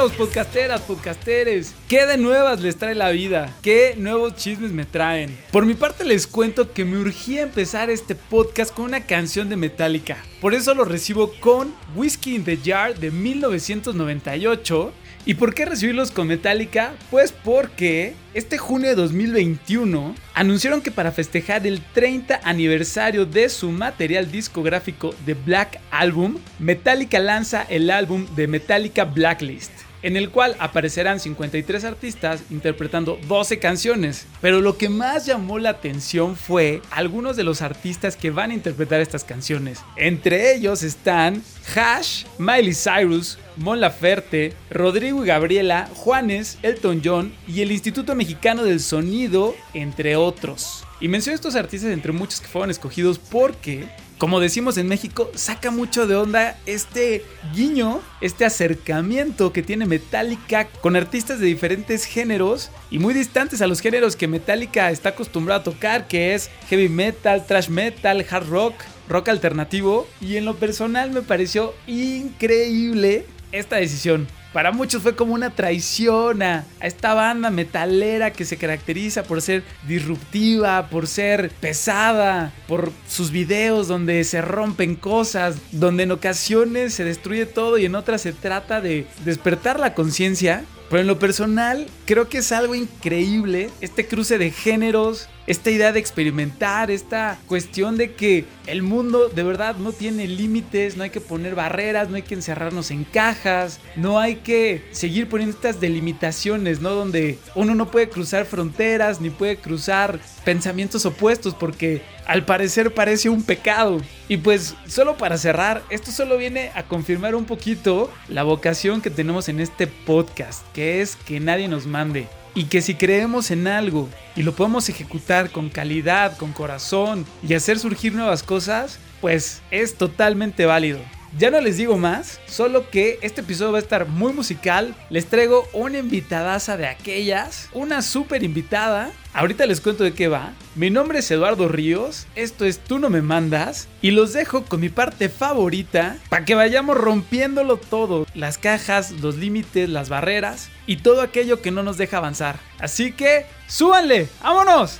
Podcasteros, podcasteras, podcasteres, ¿qué de nuevas les trae la vida? ¿Qué nuevos chismes me traen? Por mi parte les cuento que me urgía empezar este podcast con una canción de Metallica. Por eso lo recibo con Whiskey in the Jar de 1998 ¿Y por qué recibirlos con Metallica? Pues porque este junio de 2021 anunciaron que para festejar el 30 aniversario de su material discográfico The Black Album, Metallica lanza el álbum de Metallica Blacklist en el cual aparecerán 53 artistas interpretando 12 canciones. Pero lo que más llamó la atención fue algunos de los artistas que van a interpretar estas canciones. Entre ellos están Hash, Miley Cyrus, Mon Laferte, Rodrigo y Gabriela, Juanes, Elton John y el Instituto Mexicano del Sonido, entre otros. Y menciono estos artistas entre muchos que fueron escogidos porque como decimos en México, saca mucho de onda este guiño, este acercamiento que tiene Metallica con artistas de diferentes géneros y muy distantes a los géneros que Metallica está acostumbrado a tocar, que es heavy metal, thrash metal, hard rock, rock alternativo. Y en lo personal me pareció increíble esta decisión. Para muchos fue como una traición a, esta banda metalera que se caracteriza por ser disruptiva, por ser pesada, por sus videos donde se rompen cosas, donde en ocasiones se destruye todo y en otras se trata de despertar la conciencia. Pero en lo personal, creo que es algo increíble este cruce de géneros, esta idea de experimentar, esta cuestión de que el mundo de verdad no tiene límites, no hay que poner barreras, no hay que encerrarnos en cajas, no hay que seguir poniendo estas delimitaciones, ¿no? Donde uno no puede cruzar fronteras ni puede cruzar pensamientos opuestos porque al parecer parece un pecado. Y pues solo para cerrar, esto solo viene a confirmar un poquito la vocación que tenemos en este podcast, que es que nadie nos mande. Y que si creemos en algo y lo podemos ejecutar con calidad, con corazón y hacer surgir nuevas cosas, pues es totalmente válido. Ya no les digo más, solo que este episodio va a estar muy musical. Les traigo una invitadaza de aquellas, una super invitada. Ahorita les cuento de qué va. Mi nombre es Eduardo Ríos, esto es Tú no me mandas y los dejo con mi parte favorita para que vayamos rompiéndolo todo, las cajas, los límites, las barreras y todo aquello que no nos deja avanzar. Así que, súbanle, vámonos.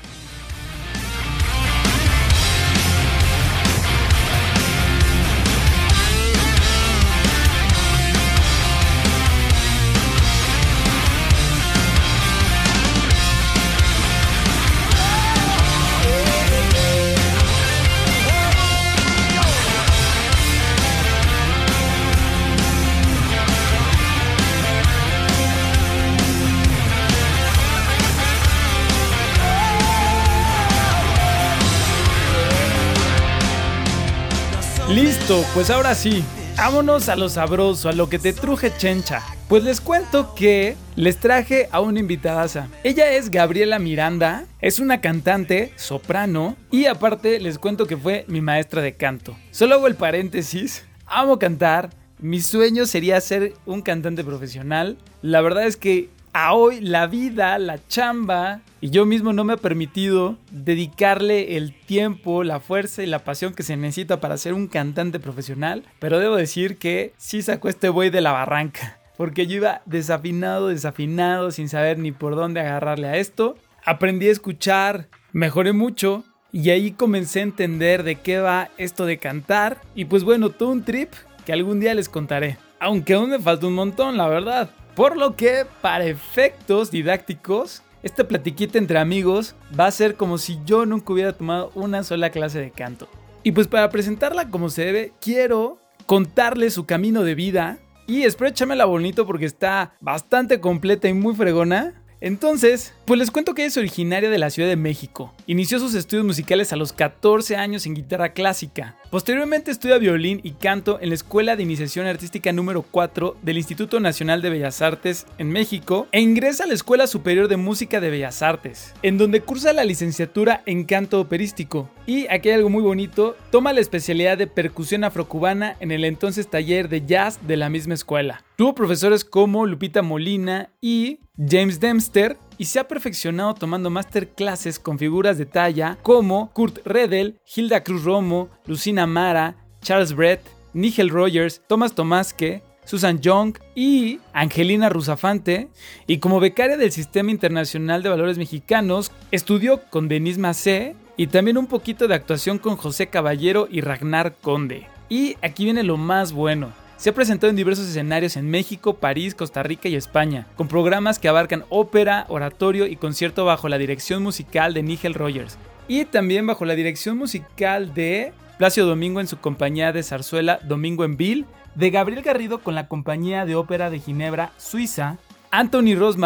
Pues ahora sí, vámonos a lo sabroso, a lo que te truje chencha. Pues les cuento que les traje a una invitadaza. Ella es Gabriela Miranda, es una cantante, soprano, y aparte les cuento que fue mi maestra de canto. Solo hago el paréntesis, amo cantar, mi sueño sería ser un cantante profesional. La verdad es que a hoy la vida, la chamba y yo mismo no me he permitido dedicarle el tiempo, la fuerza y la pasión que se necesita para ser un cantante profesional, pero debo decir que sí sacó este buey de la barranca, porque yo iba desafinado, desafinado, sin saber ni por dónde agarrarle a esto. Aprendí a escuchar, mejoré mucho y ahí comencé a entender de qué va esto de cantar y pues bueno, todo un trip que algún día les contaré. Aunque aún me falta un montón, la verdad. Por lo que, para efectos didácticos, esta platiquita entre amigos va a ser como si yo nunca hubiera tomado una sola clase de canto. Y pues para presentarla como se debe, quiero contarle su camino de vida. Y espero la bonito porque está bastante completa y muy fregona. Entonces, pues les cuento que es originaria de la Ciudad de México. Inició sus estudios musicales a los 14 años en guitarra clásica. Posteriormente estudia violín y canto en la Escuela de Iniciación Artística número 4 del Instituto Nacional de Bellas Artes en México e ingresa a la Escuela Superior de Música de Bellas Artes, en donde cursa la licenciatura en canto operístico. Y aquí hay algo muy bonito, toma la especialidad de percusión afrocubana en el entonces taller de jazz de la misma escuela. Tuvo profesores como Lupita Molina y James Dempster y se ha perfeccionado tomando masterclasses con figuras de talla como Kurt Redel, Hilda Cruz Romo, Lucina Mara, Charles Brett, Nigel Rogers, Thomas Tomasque, Susan Young y Angelina Rusafante. Y como becaria del Sistema Internacional de Valores Mexicanos, estudió con Denise Macé y también un poquito de actuación con José Caballero y Ragnar Conde. Y aquí viene lo más bueno. Se ha presentado en diversos escenarios en México, París, Costa Rica y España, con programas que abarcan ópera, oratorio y concierto bajo la dirección musical de Nigel Rogers. Y también bajo la dirección musical de Placio Domingo en su compañía de zarzuela Domingo en Ville, de Gabriel Garrido con la compañía de ópera de Ginebra, Suiza, Anthony Ross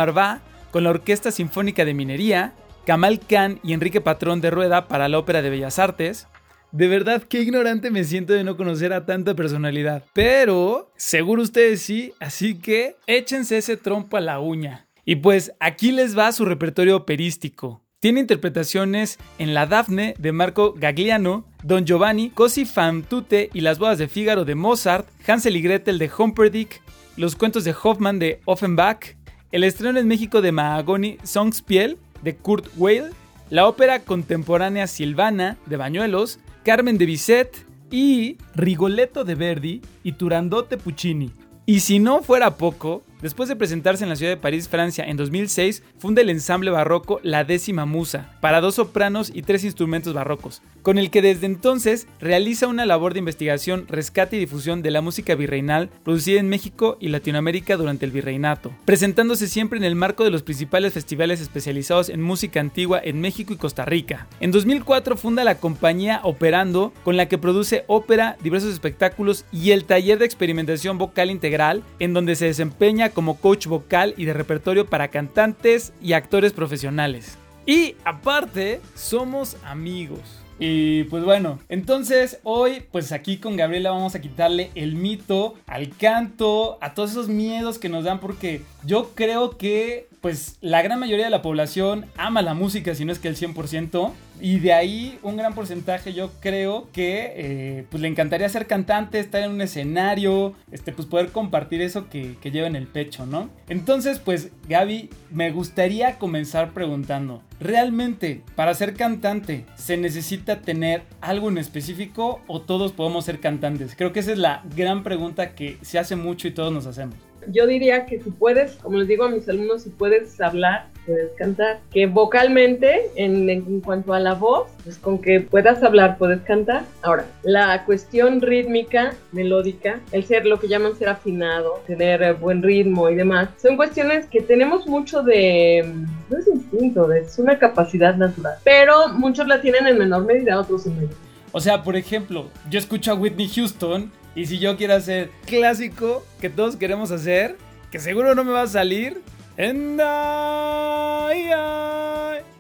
con la Orquesta Sinfónica de Minería, Kamal Khan y Enrique Patrón de Rueda para la Ópera de Bellas Artes. De verdad, qué ignorante me siento de no conocer a tanta personalidad. Pero, seguro ustedes sí, así que échense ese trompo a la uña. Y pues aquí les va su repertorio operístico. Tiene interpretaciones en La Dafne de Marco Gagliano, Don Giovanni, Cosi fan tutte y Las bodas de Fígaro de Mozart, Hansel y Gretel de Humperdinck, Los cuentos de Hoffmann de Offenbach, el estreno en México de Mahagoni Songspiel de Kurt Weill, la ópera contemporánea Silvana de Bañuelos, Carmen de Bizet y Rigoletto de Verdi y Turandote Puccini. Y si no fuera poco, Después de presentarse en la ciudad de París, Francia, en 2006, funda el ensamble barroco La Décima Musa, para dos sopranos y tres instrumentos barrocos, con el que desde entonces realiza una labor de investigación, rescate y difusión de la música virreinal producida en México y Latinoamérica durante el virreinato, presentándose siempre en el marco de los principales festivales especializados en música antigua en México y Costa Rica. En 2004 funda la compañía Operando, con la que produce ópera, diversos espectáculos y el taller de experimentación vocal integral, en donde se desempeña como coach vocal y de repertorio para cantantes y actores profesionales. Y aparte, somos amigos. Y pues bueno, entonces hoy pues aquí con Gabriela vamos a quitarle el mito al canto, a todos esos miedos que nos dan porque yo creo que pues la gran mayoría de la población ama la música, si no es que el 100%. Y de ahí un gran porcentaje yo creo que eh, pues le encantaría ser cantante, estar en un escenario, este, pues poder compartir eso que, que lleva en el pecho, ¿no? Entonces pues Gaby, me gustaría comenzar preguntando, ¿realmente para ser cantante se necesita tener algo en específico o todos podemos ser cantantes? Creo que esa es la gran pregunta que se hace mucho y todos nos hacemos yo diría que si puedes, como les digo a mis alumnos, si puedes hablar, puedes cantar. Que vocalmente, en, en, cuanto a la voz, pues con que puedas hablar, puedes cantar. Ahora, la cuestión rítmica, melódica, el ser lo que llaman ser afinado, tener buen ritmo y demás, son cuestiones que tenemos mucho de, no es instinto, es una capacidad natural. Pero muchos la tienen en menor medida, otros en mayor. O sea, por ejemplo, yo escucho a Whitney Houston y si yo quiero hacer clásico que todos queremos hacer, que seguro no me va a salir,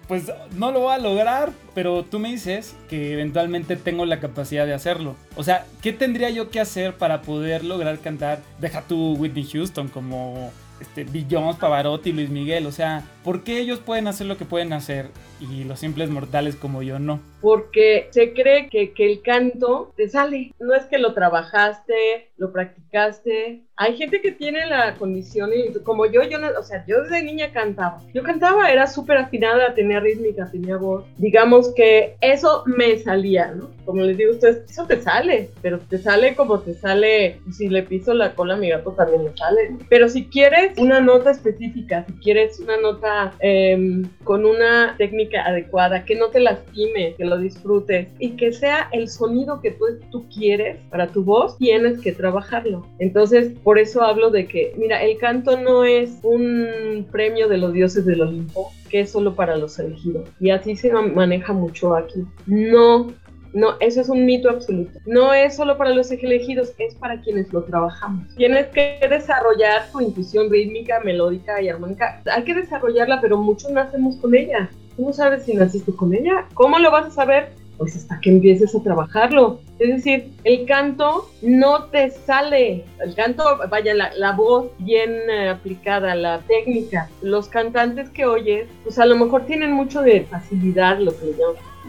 pues no lo voy a lograr, pero tú me dices que eventualmente tengo la capacidad de hacerlo. O sea, ¿qué tendría yo que hacer para poder lograr cantar Deja tu Whitney Houston como este, Jones, Pavarotti, Luis Miguel. O sea, ¿por qué ellos pueden hacer lo que pueden hacer y los simples mortales como yo no? Porque se cree que, que el canto te sale. No es que lo trabajaste, lo practicaste. Hay gente que tiene la condición, y como yo, yo no, o sea, yo desde niña cantaba. Yo cantaba, era súper afinada, tenía rítmica, tenía voz. Digamos que eso me salía, ¿no? Como les digo a ustedes, eso te sale, pero te sale como te sale. Si le piso la cola a mi gato también le sale. Pero si quieres una nota específica, si quieres una nota em, con una técnica adecuada, que no te lastime, que lo disfrutes y que sea el sonido que tú, tú quieres para tu voz, tienes que trabajarlo. Entonces, por eso hablo de que, mira, el canto no es un premio de los dioses del Olimpo, que es solo para los elegidos. Y así se maneja mucho aquí. No no, eso es un mito absoluto. No es solo para los elegidos, es para quienes lo trabajamos. Tienes que desarrollar tu intuición rítmica, melódica y armónica. Hay que desarrollarla, pero muchos nacemos con ella. ¿Cómo sabes si naciste con ella? ¿Cómo lo vas a saber? Pues hasta que empieces a trabajarlo. Es decir, el canto no te sale. El canto, vaya, la, voz bien eh, aplicada, la técnica. Los cantantes que oyes, pues a lo mejor tienen mucho de facilidad, lo que le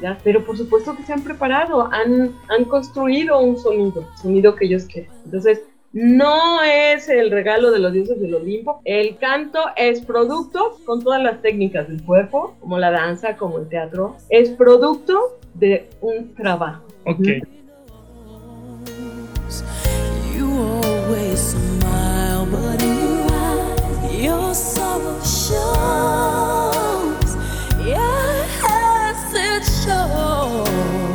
¿ya? Pero por supuesto que se han preparado, han, han construido un sonido, sonido que ellos quieren. Entonces, no es el regalo de los dioses del Olimpo. El canto es producto, con todas las técnicas del cuerpo, como la danza, como el teatro, es producto de un trabajo. Ok. Mm -hmm. It's so?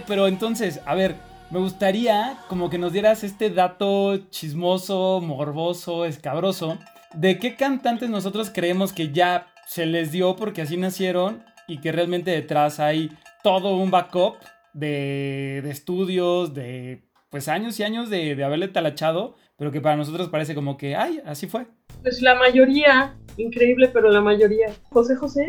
Pero entonces, a ver, me gustaría como que nos dieras este dato chismoso, morboso, escabroso, de qué cantantes nosotros creemos que ya se les dio porque así nacieron y que realmente detrás hay todo un backup de, de estudios, de pues años y años de, de haberle talachado, pero que para nosotros parece como que, ay, así fue. Pues la mayoría, increíble, pero la mayoría. José José.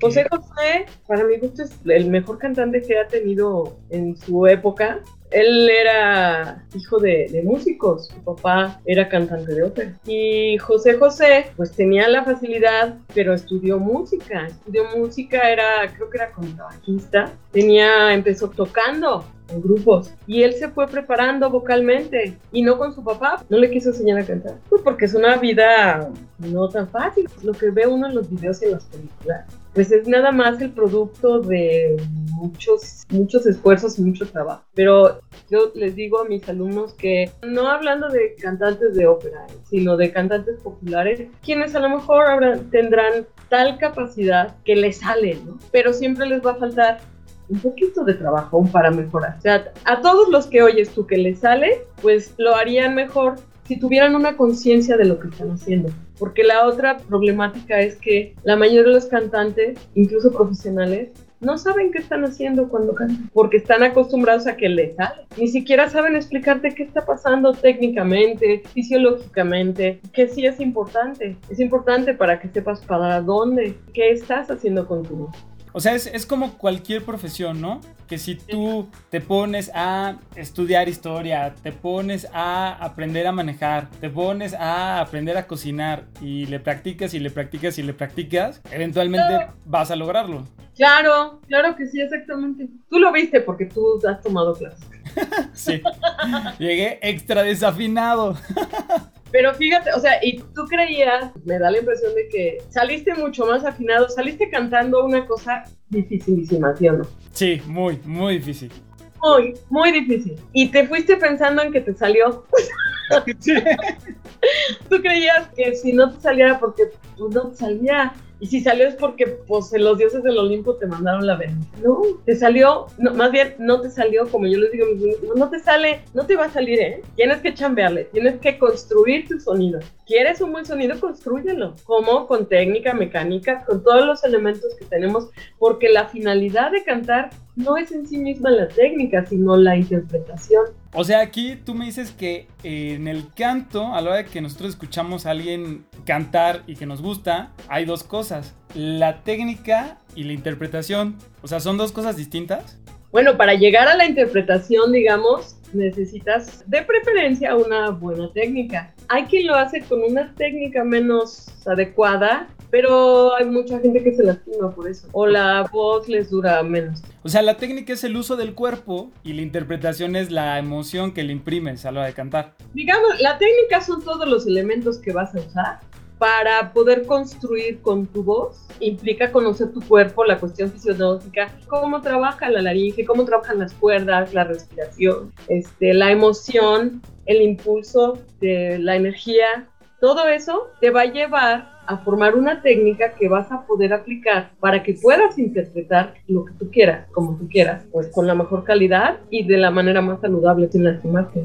José José, para mi gusto, es el mejor cantante que ha tenido en su época. Él era hijo de, de, músicos, su papá era cantante de ópera. Y José José, pues tenía la facilidad, pero estudió música. Estudió música, era, creo que era contrabajista. Tenía, empezó tocando en grupos. Y él se fue preparando vocalmente y no con su papá. No le quiso enseñar a cantar. Pues porque es una vida no tan fácil. Lo que ve uno en los videos y en las películas. Pues es nada más el producto de muchos, muchos esfuerzos y mucho trabajo. Pero yo les digo a mis alumnos que no hablando de cantantes de ópera, sino de cantantes populares, quienes a lo mejor habrán, tendrán tal capacidad que les sale, ¿no? Pero siempre les va a faltar un poquito de trabajo para mejorar. O sea, a todos los que oyes tú que les sale, pues lo harían mejor si tuvieran una conciencia de lo que están haciendo. Porque la otra problemática es que la mayoría de los cantantes, incluso profesionales, no saben qué están haciendo cuando cantan, porque están acostumbrados a que les sale. Ni siquiera saben explicarte qué está pasando técnicamente, fisiológicamente, que sí es importante. Es importante para que sepas para dónde, qué estás haciendo con tu voz. O sea, es, es, como cualquier profesión, ¿no? Que si tú te pones a estudiar historia, te pones a aprender a manejar, te pones a aprender a cocinar y le practicas y le practicas y le practicas, eventualmente vas a lograrlo. Claro, claro que sí, exactamente. Tú lo viste porque tú has tomado clases. sí. Llegué extra desafinado. Pero fíjate, o sea, y tú creías, me da la impresión de que saliste mucho más afinado, saliste cantando una cosa dificilísima, ¿sí o no? Sí, muy, muy difícil. Muy, muy difícil. Y te fuiste pensando en que te salió. Sí. tú creías que si no te saliera porque pues, no te salía. Y si salió es porque pues los dioses del Olimpo te mandaron la venta. No, te salió, no, más bien no te salió, como yo les digo, no te sale, no te va a salir, ¿eh? Tienes que chambearle, tienes que construir tu sonido. ¿Quieres un buen sonido? Construyelo. Como con técnica, mecánica, con todos los elementos que tenemos, porque la finalidad de cantar no es en sí misma la técnica, sino la interpretación. O sea, aquí tú me dices que eh, en el canto, a la hora de que nosotros escuchamos a alguien cantar y que nos gusta, hay dos cosas, la técnica y la interpretación. O sea, ¿son dos cosas distintas? Bueno, para llegar a la interpretación, digamos, necesitas de preferencia una buena técnica. Hay quien lo hace con una técnica menos adecuada, pero hay mucha gente que se lastima por eso. O la voz les dura menos. O sea, la técnica es el uso del cuerpo y la interpretación es la emoción que le imprimes a la hora de cantar. Digamos, la técnica son todos los elementos que vas a usar para poder construir con tu voz implica conocer tu cuerpo, la cuestión fisiológica, cómo trabaja la laringe, cómo trabajan las cuerdas, la respiración, este, la emoción, el impulso de la energía. Todo eso te va a llevar a formar una técnica que vas a poder aplicar para que puedas interpretar lo que tú quieras, como tú quieras, pues con la mejor calidad y de la manera más saludable sin lastimarte.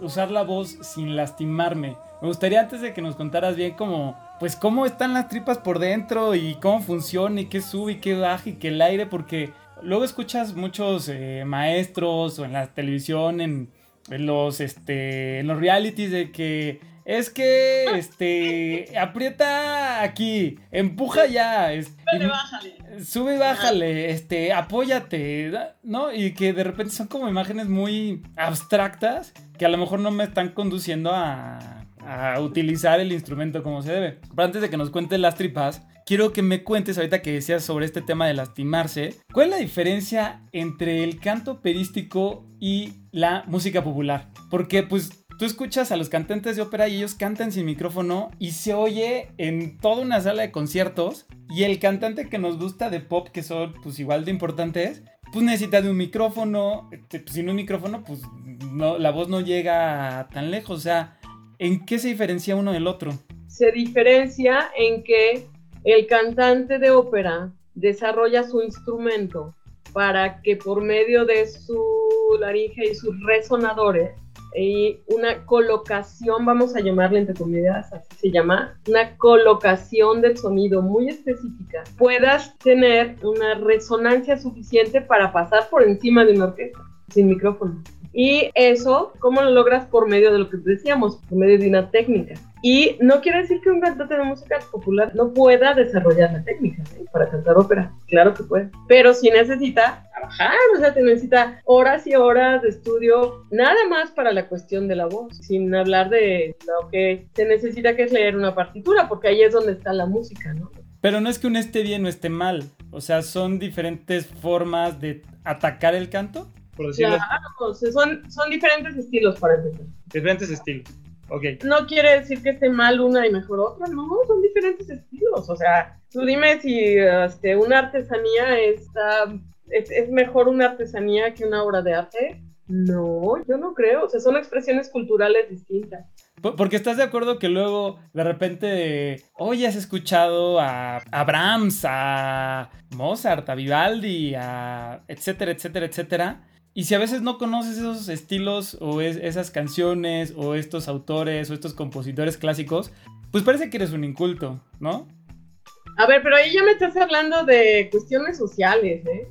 usar la voz sin lastimarme. Me gustaría antes de que nos contaras bien como, pues cómo están las tripas por dentro y cómo funciona y qué sube y qué baja y qué el aire, porque luego escuchas muchos eh, maestros o en la televisión, en, en los, este, en los realities de que es que, este, aprieta aquí, empuja ya, es, Sube, bájale. sube y bájale, este, apóyate, ¿no? Y que de repente son como imágenes muy abstractas que a lo mejor no me están conduciendo a, a utilizar el instrumento como se debe. Pero antes de que nos cuentes las tripas, quiero que me cuentes ahorita que decías sobre este tema de lastimarse, ¿cuál es la diferencia entre el canto operístico y la música popular? Porque pues tú escuchas a los cantantes de ópera y ellos cantan sin micrófono y se oye en toda una sala de conciertos y el cantante que nos gusta de pop, que son pues igual de importantes, pues necesita de un micrófono, este, pues, sin un micrófono pues la voz no llega tan lejos, o sea, ¿en qué se diferencia uno del otro? Se diferencia en que el cantante de ópera desarrolla su instrumento para que por medio de su laringe y sus resonadores y una colocación, vamos a llamarle entre comillas, así se llama, una colocación del sonido muy específica, puedas tener una resonancia suficiente para pasar por encima de una orquesta sin micrófono. Y eso, ¿cómo lo logras? Por medio de lo que decíamos, por medio de una técnica. Y no quiere decir que un cantante de música popular no pueda desarrollar la técnica ¿eh? para cantar ópera. Claro que puede. Pero sí necesita trabajar, o sea, te necesita horas y horas de estudio, nada más para la cuestión de la voz, sin hablar de lo que se necesita que es leer una partitura, porque ahí es donde está la música, ¿no? Pero no es que uno esté bien o esté mal. O sea, son diferentes formas de atacar el canto. Por decirlo Claro, o sea, son, son diferentes estilos para empezar. Diferentes estilos. Ok. No quiere decir que esté mal una y mejor otra, no, son diferentes estilos. O sea, tú dime si este, una artesanía está, es, es mejor una artesanía que una obra de arte. No, yo no creo. O sea, son expresiones culturales distintas. Por- Porque estás de acuerdo que luego de repente, oye, has escuchado a, a Brahms, a Mozart, a Vivaldi, a etcétera, etcétera, etcétera. Y si a veces no conoces esos estilos o es- esas canciones o estos autores o estos compositores clásicos, pues parece que eres un inculto, ¿no? A ver, pero ahí ya me estás hablando de cuestiones sociales, ¿eh?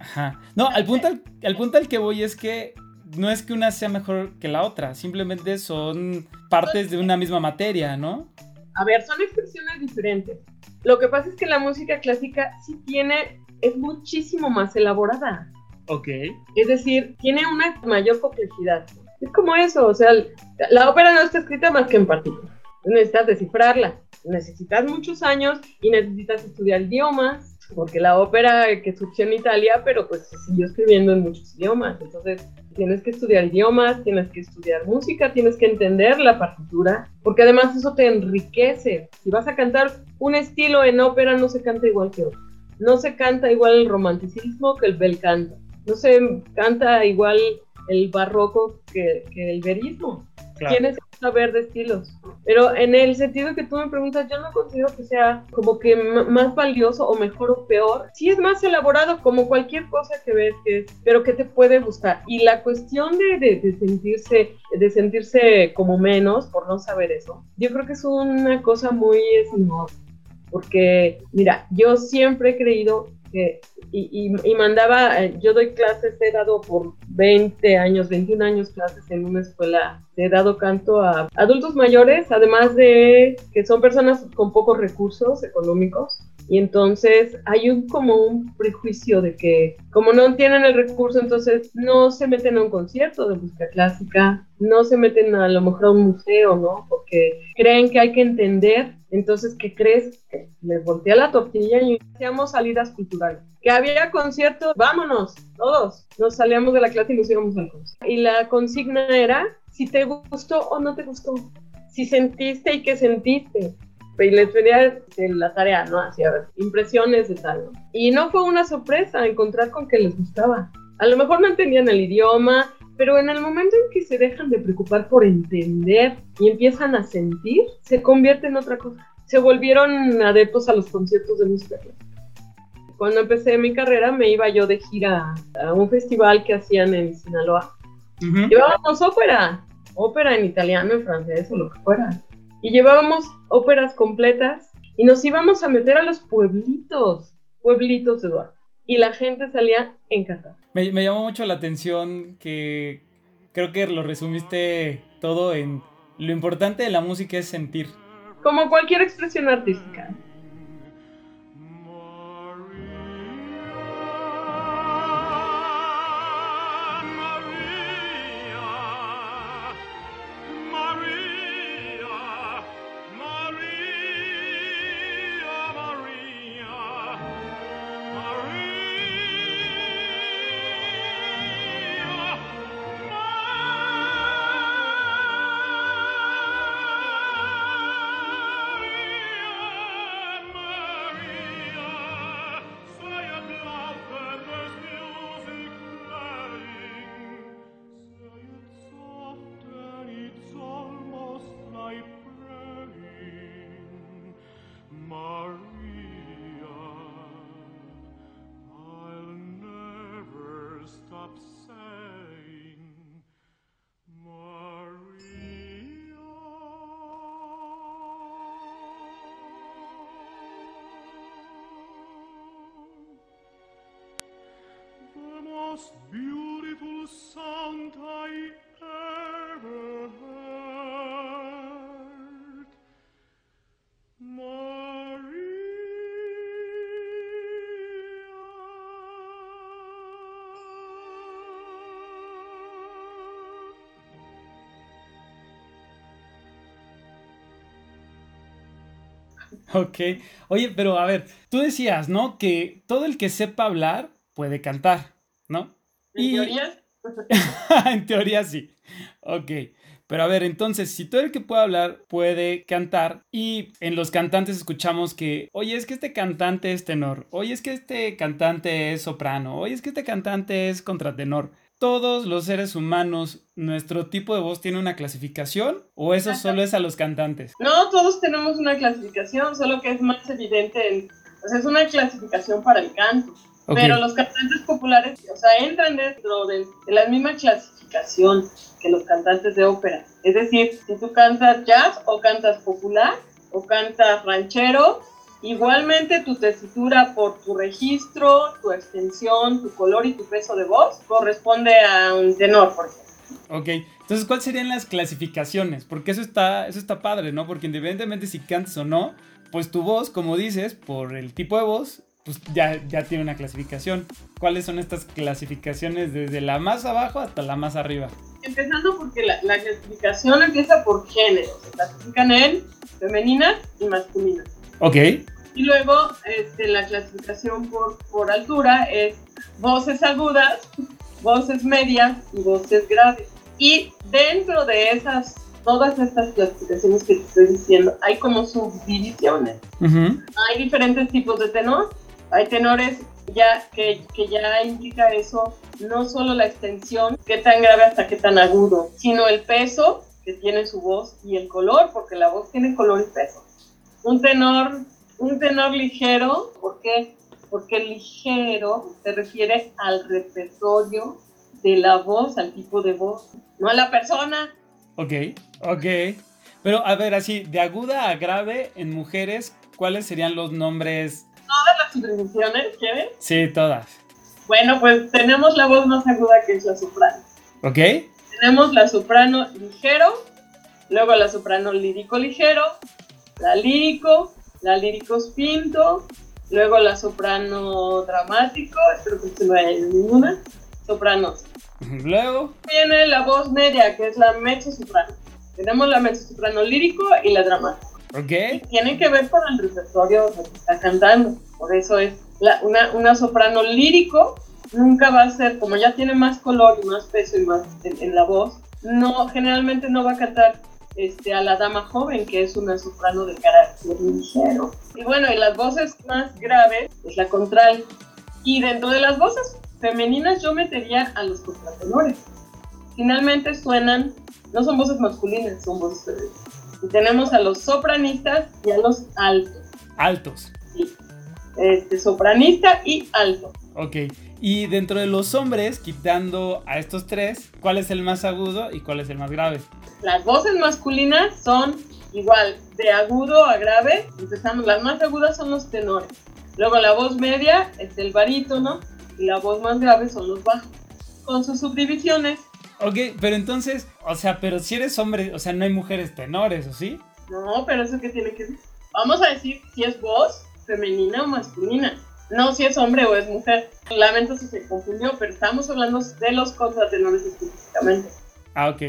Ajá. No, al punto al, al punto al que voy es que no es que una sea mejor que la otra, simplemente son partes de una misma materia, ¿no? A ver, son expresiones diferentes. Lo que pasa es que la música clásica sí tiene, es muchísimo más elaborada. Ok. Es decir, tiene una mayor complejidad. Es como eso, o sea, la ópera no está escrita más que en partitura. Necesitas descifrarla, necesitas muchos años y necesitas estudiar idiomas, porque la ópera que surgió en Italia, pero pues se siguió escribiendo en muchos idiomas. Entonces, tienes que estudiar idiomas, tienes que estudiar música, tienes que entender la partitura, porque además eso te enriquece. Si vas a cantar un estilo en ópera, no se canta igual que otro. No se canta igual el romanticismo que el bel canto. No se canta igual el barroco que, que el verismo. Tienes que saber de estilos. Pero en el sentido que tú me preguntas, yo no considero que sea como que más valioso o mejor o peor. Sí es más elaborado como cualquier cosa que ves, que es, pero que te puede gustar. Y la cuestión de, de- de sentirse, de sentirse como menos por no saber eso, yo creo que es una cosa muy enorme. Porque, mira, yo siempre he creído que, y, y- y mandaba, eh, yo doy clases, he dado por 20 años, 21 años clases en una escuela, he dado canto a adultos mayores, además de que son personas con pocos recursos económicos. Y entonces hay un como un prejuicio de que como no tienen el recurso, entonces no se meten a un concierto de música clásica, no se meten a lo mejor a un museo, ¿no? Porque creen que hay que entender. Entonces, ¿qué crees? Les voltea la tortilla y hacíamos salidas culturales. Que había conciertos, vámonos, todos. Nos salíamos de la clase y nos íbamos al concierto. Y la consigna era si te gustó o no te gustó. Si sentiste y qué sentiste y les pedía la tarea, ¿no? Así, a ver, impresiones de tal, ¿no? Y no fue una sorpresa encontrar con que les gustaba. A lo mejor no entendían el idioma, pero en el momento en que se dejan de preocupar por entender y empiezan a sentir, se convierte en otra cosa. Se volvieron adeptos a los conciertos de música. Cuando empecé mi carrera me iba yo de gira a un festival que hacían en Sinaloa Ujú. Llevábamos ópera, ópera en italiano, en francés o lo que fuera. Y llevábamos óperas completas y nos íbamos a meter a los pueblitos, pueblitos, Eduardo. Y la gente salía encantada. Me, llamó mucho la atención que creo que lo resumiste todo en lo importante de la música es sentir. Como cualquier expresión artística. Ok. Oye, pero a ver, tú decías, ¿no? Que todo el que sepa hablar puede cantar, ¿no? ¿En teoría? en teoría sí. Ok. Pero a ver, entonces, si todo el que puede hablar puede cantar y en los cantantes escuchamos que, oye, es que este cantante es tenor, oye, es que este cantante es soprano, oye, es que este cantante es contratenor todos los seres humanos, nuestro tipo de voz tiene una clasificación o eso solo es a los cantantes? No, todos tenemos una clasificación, solo que es más evidente, o sea, es una clasificación para el canto. Pero los cantantes populares, o sea, entran dentro de, de, la misma clasificación que los cantantes de ópera. Es decir, si tú cantas jazz o cantas popular o cantas ranchero Igualmente tu tesitura por tu registro, tu extensión, tu color y tu peso de voz corresponde a un tenor, por ejemplo. Ok, entonces ¿cuáles serían las clasificaciones? Porque eso está, eso está padre, ¿no? Porque independientemente si cantas o no, pues tu voz, como dices, por el tipo de voz, pues ya, ya tiene una clasificación. ¿Cuáles son estas clasificaciones desde la más abajo hasta la más arriba? Empezando porque la, la clasificación empieza por género. Se clasifican en femenina y masculina. Ok. Y luego este, la clasificación por, por altura es voces agudas, voces medias y voces graves. Y dentro de esas, todas estas clasificaciones que te estoy diciendo, hay como subdivisiones. Hay diferentes tipos de tenor. Hay tenores ya que, que, ya implica eso, no solo la extensión, qué tan grave hasta qué tan agudo, sino el peso que tiene su voz y el color, porque la voz tiene color y peso. Un tenor un tenor ligero, ¿por qué? Porque ligero se refiere al repertorio de la voz, al tipo de voz, no a la persona. Ok, ok. Pero a ver, así, de aguda a grave en mujeres, ¿cuáles serían los nombres? Todas las subdivisiones, ¿quieres? Sí, todas. Bueno, pues tenemos la voz más aguda que es la soprano. Ok. Tenemos la soprano ligero, luego la soprano lírico ligero, la lírico, la líricos pinto, luego la soprano dramático, espero que no vaya ninguna, sopranos. Luego viene la voz media, que es la mezzo soprano. Tenemos la mezzo soprano lírico y la dramática. Ok. tienen que ver con el repertorio que está cantando. Por eso es una, una, soprano lírico nunca va a ser, como ya tiene más color y más peso y más en, en la voz, no, generalmente no va a cantar este, a la dama joven, que es una soprano de carácter ligero. Y bueno, y las voces más graves es la contral. Y dentro de las voces femeninas yo metería a los contratenores. Finalmente suenan, no son voces masculinas, son voces femeninas. Y tenemos a los sopranistas y a los altos. Altos. Sí. Este, sopranista y alto. Ok. Y dentro de los hombres, quitando a estos tres, ¿cuál es el más agudo y cuál es el más grave? Las voces masculinas son igual, de agudo a grave. Empezamos, las más agudas son los tenores. Luego la voz media es el barítono y la voz más grave son los bajos. Con sus subdivisiones, Ok, pero entonces, o sea, pero si eres hombre, o sea, no hay mujeres tenores, ¿o sí? No, pero eso que tiene que ver. Vamos a decir si es voz femenina o masculina. No si es hombre o es mujer. Lamento si se confundió, pero estamos hablando de los contratenores específicamente. Ah, ok.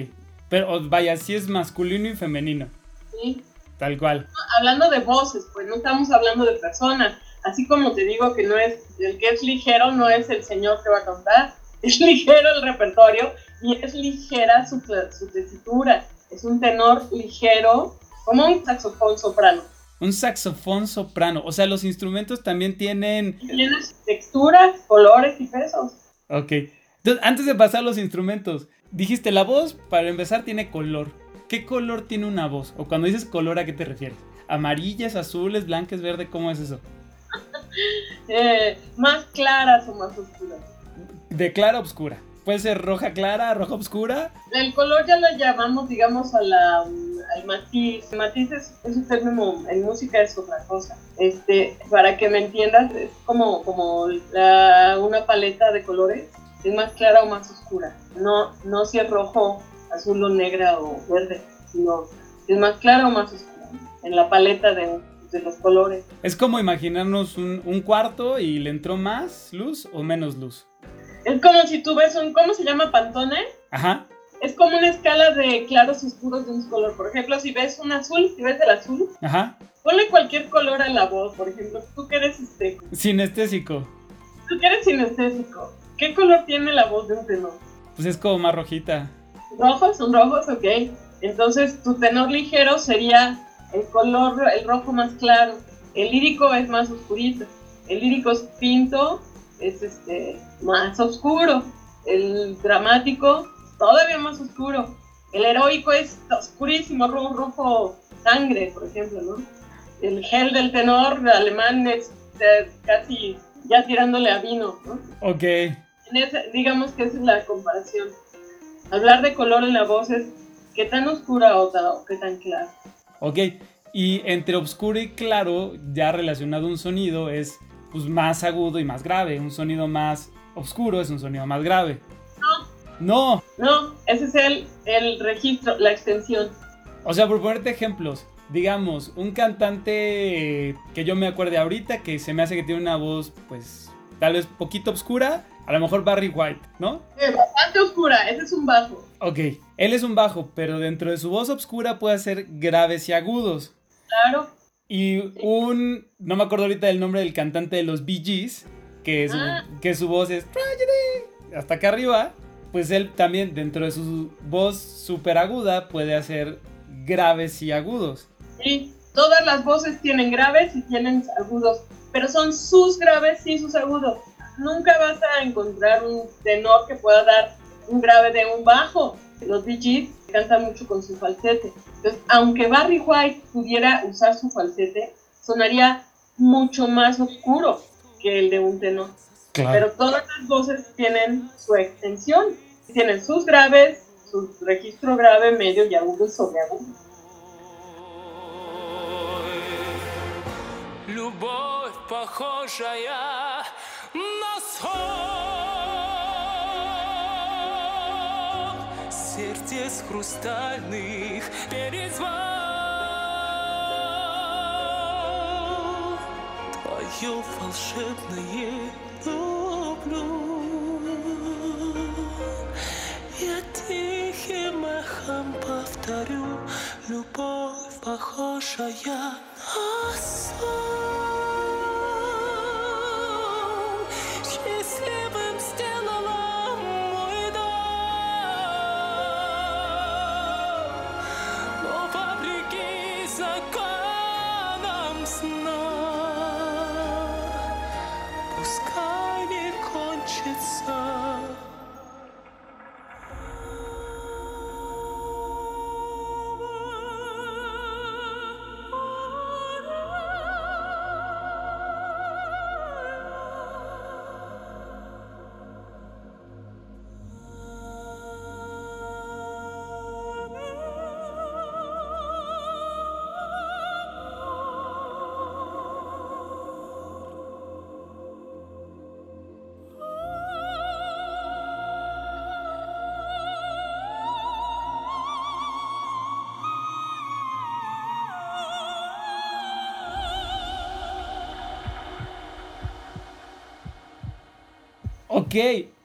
Pero vaya, si es masculino y femenino. Sí. Tal cual. Hablando de voces, pues no estamos hablando de personas. Así como te digo que no es el que es ligero, no es el señor que va a cantar. Es ligero el repertorio y es ligera su, su tesitura. Es un tenor ligero, como un saxofón soprano. Un saxofón soprano. O sea, los instrumentos también tienen. Tienen texturas, colores y pesos. Ok. Entonces, antes de pasar a los instrumentos, dijiste la voz, para empezar, tiene color. ¿Qué color tiene una voz? O cuando dices color, ¿a qué te refieres? ¿Amarillas, azules, blancas, verde? ¿Cómo es eso? eh, más claras o más oscuras. De clara a oscura. Puede ser roja clara, roja oscura. El color ya lo llamamos, digamos, a la, al matiz. El matiz es, un término, en música es otra cosa. Este, para que me entiendas, es como, como una paleta de colores. Es más clara o más oscura. No, no si es rojo, azul o negra o verde, sino es más clara o más oscura. En la paleta de, de los colores. Es como imaginarnos un, un cuarto y le entró más luz o menos luz. Es como si tú ves un, ¿cómo se llama? Pantone. Ajá. Es como una escala de claros y oscuros de un color. Por ejemplo, si ves un azul, si ves el azul, Ajá. ponle cualquier color a la voz. Por ejemplo, tú que eres este. Sinestésico. Tú que eres sinestésico. ¿Qué color tiene la voz de un tenor? Pues es como más rojita. Rojos, son rojos, ok. Entonces tu tenor ligero sería el color, el rojo más claro. El lírico es más oscurito. El lírico es pinto, es este más oscuro. El dramático, todavía más oscuro. El heroico es oscurísimo, rojo, rojo sangre, por ejemplo, ¿no? El gel del tenor alemán es casi ya tirándole a vino, ¿no? Ok. digamos que esa es la comparación. Hablar de color en la voz es qué tan oscura o, o qué tan clara. Ok, y entre oscuro y claro, ya relacionado a un sonido, es pues más agudo y más grave. Un sonido más oscuro es un sonido más grave. No. No. No, ese es el, el registro, la extensión. O sea, por ponerte ejemplos, digamos, un cantante que yo me acuerde ahorita que se me hace que tiene una voz, pues, tal vez poquito oscura, a lo mejor Barry White, ¿no? Bastante oscura, ese es un bajo. Ok, él es un bajo, pero dentro de su voz oscura puede ser graves y agudos. Claro. Y un. No me acuerdo ahorita del nombre del cantante de los Bee Gees, que su, Ah. que su voz es. Tragedy, hasta acá arriba. Pues él también, dentro de su voz súper aguda, puede hacer graves y agudos. Sí, todas las voces tienen graves y tienen agudos, pero son sus graves y sus agudos. Nunca vas a encontrar un tenor que pueda dar un grave de un bajo. Los Gees cantan mucho con su falsete. Entonces, aunque Barry White pudiera usar su falsete, sonaría mucho más oscuro que el de un tenor. Pero todas las voces tienen su extensión. Tienen sus graves, su registro grave, medio y agudo y sobreagudo. Любовь, похожая на сон Сердец хрустальных перезвон Твое волшебное люблю. Я тихим эхом повторю Любовь, похожая на сон. Счастливым сделала Пускай не кончится Ok,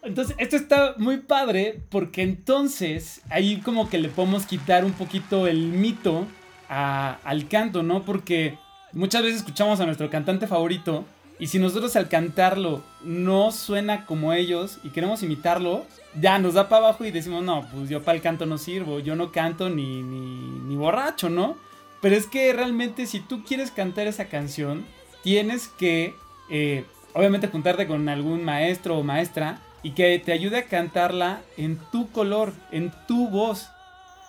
entonces esto está muy padre porque entonces ahí como que le podemos quitar un poquito el mito al canto, ¿no? Porque muchas veces escuchamos a nuestro cantante favorito y si nosotros al cantarlo no suena como ellos y queremos imitarlo, ya nos da para abajo y decimos, no, pues yo para el canto no sirvo, yo no canto ni, ni, ni borracho, ¿no? Pero es que realmente si tú quieres cantar esa canción, tienes que, eh, obviamente, juntarte con algún maestro o maestra y que te ayude a cantarla en tu color, en tu voz.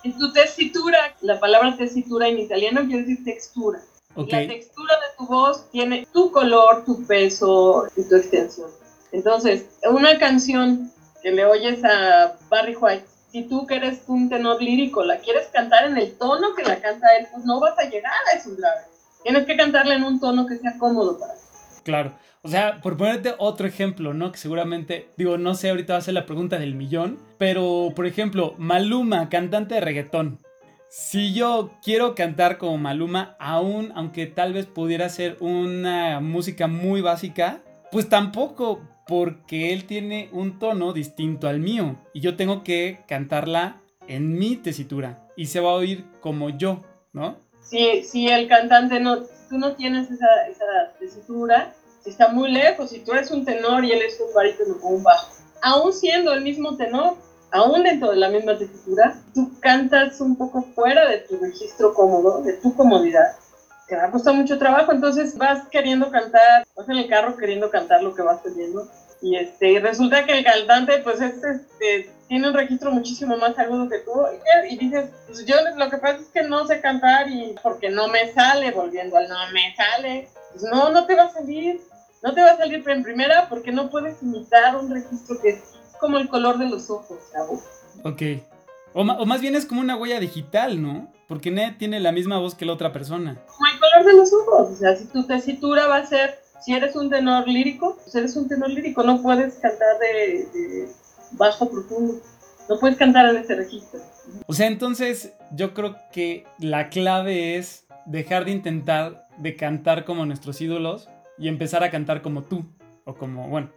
En tu tesitura, la palabra tesitura en italiano quiere decir textura. ¿Ok? La textura de tu voz tiene tu color, tu peso y tu extensión. Entonces, una canción que le oyes a Barry White, si tú que eres un tenor lírico, la quieres cantar en el tono que la canta él, pues no vas a llegar a esos graves. Tienes que cantarla en un tono que sea cómodo para ti. Claro. O sea, por ponerte otro ejemplo, ¿no? Que seguramente, digo, no sé, ahorita va a ser la pregunta del millón, pero, por ejemplo, Maluma, cantante de reggaetón. Si yo quiero cantar como Maluma, aún aunque tal vez pudiera ser una música muy básica, pues tampoco, porque él tiene un tono distinto al mío y yo tengo que cantarla en mi tesitura y se va a oír como yo, ¿no? Si, si el cantante no, tú no tienes esa, esa tesitura, si está muy lejos, si tú eres un tenor y él es un barítono o un bajo, aún siendo el mismo tenor, aún dentro de la misma tesitura, tú cantas un poco fuera de tu registro cómodo, de tu comodidad. Te va a costar mucho trabajo, entonces vas queriendo cantar, vas en el carro queriendo cantar lo que vas oyendo. Y, este, y resulta que el cantante, pues, es, este, tiene un registro muchísimo más agudo que tú. Y, y dices, pues yo lo que pasa es que no sé cantar y porque no me sale, volviendo al no me sale. Pues no, no te va a salir. No te va a salir en primera porque no puedes imitar un registro que es como el color de los ojos, chavo. Ok. O más bien es como una huella digital, ¿no? Porque nadie tiene la misma voz que la otra persona. Como el color de los ojos. O sea, si tu tesitura va a ser, si eres un tenor lírico, pues eres un tenor lírico. No puedes cantar de, de bajo profundo. No puedes cantar en ese registro. O sea, entonces yo creo que la clave es dejar de intentar de cantar como nuestros ídolos y empezar a cantar como tú. O como, bueno.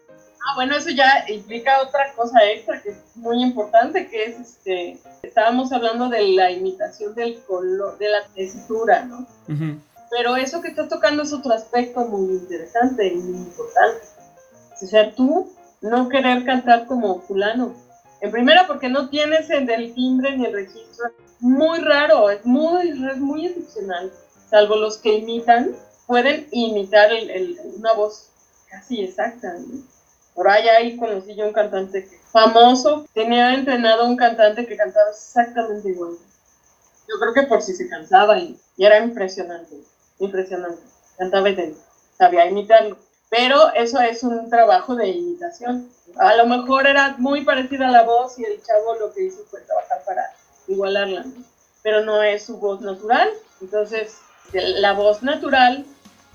Ah, bueno, eso ya implica otra cosa extra que es muy importante, que es, este, estábamos hablando de la imitación del color, de la tesitura, ¿no? Pero eso que estás tocando es otro aspecto muy interesante y muy importante. O sea, tú no querer cantar como fulano. En primera, porque no tienes el del timbre ni el registro. Muy raro, es muy, es muy excepcional. Salvo los que imitan, pueden imitar el- el- una voz casi exacta. ¿no? Por ahí, ahí conocí yo un cantante que- famoso, tenía entrenado un cantante que cantaba exactamente igual. Yo creo que por si se cansaba y, y era impresionante, impresionante. Cantaba idéntico, sabía imitarlo. Pero eso es un trabajo de imitación. A lo mejor era muy parecida a la voz y el chavo lo que hizo fue trabajar para igualarla, ¿no? pero no es su voz natural. Entonces, la voz natural,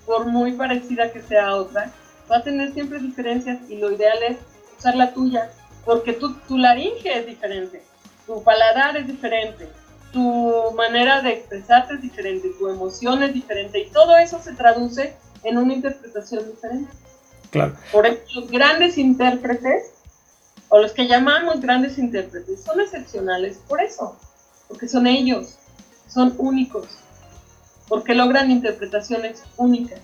por muy parecida que sea a otra, va a tener siempre diferencias y lo ideal es usar la tuya, porque tu, tu laringe es diferente, tu paladar es diferente, tu manera de expresarte es diferente, tu emoción es diferente y todo eso se traduce en una interpretación diferente. Claro. Por eso los grandes intérpretes, o los que llamamos grandes intérpretes, son excepcionales por eso, porque son ellos, son únicos, porque logran interpretaciones únicas.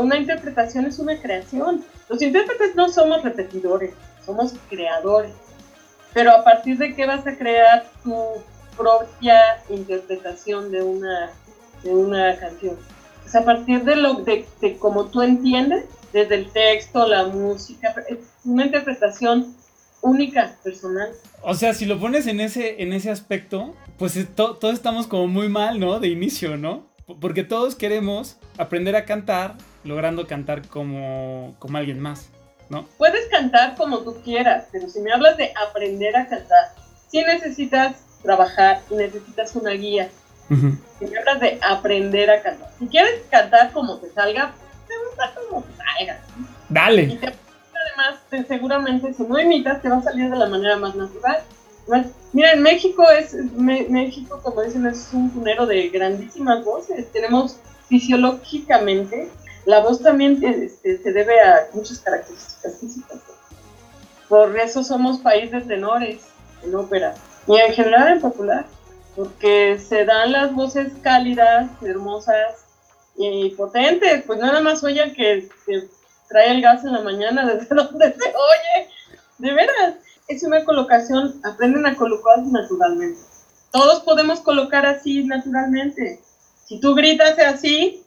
Una interpretación es una creación. Los intérpretes no somos repetidores, somos creadores. Pero a partir de qué vas a crear tu propia interpretación de una, de una canción. Es a partir de lo de, de cómo tú entiendes, desde el texto, la música, es una interpretación única, personal. O sea, si lo pones en ese, en ese aspecto, pues es- to- todos estamos como muy mal, ¿no? De inicio, ¿no? Porque todos queremos aprender a cantar, logrando cantar como, como alguien más, ¿no? Puedes cantar como tú quieras, pero si me hablas de aprender a cantar, sí necesitas trabajar y necesitas una guía. Si me hablas de aprender a cantar, si quieres cantar como te salga, te gusta como te salga. Y Dale. te además, te- seguramente si no imitas, te va a salir de la manera más natural. Mira, en México es, México, como dicen, es un cunero de grandísimas voces. Tenemos fisiológicamente, la voz también este, se debe a muchas características físicas. Por eso somos país de tenores en ópera y en general en popular, porque se dan las voces cálidas, hermosas y potentes. Pues nada más oyen que, que trae el gas en la mañana desde donde se oye. De veras, es una colocación, aprenden a colocar naturalmente. Todos podemos colocar así naturalmente. Si tú gritas así,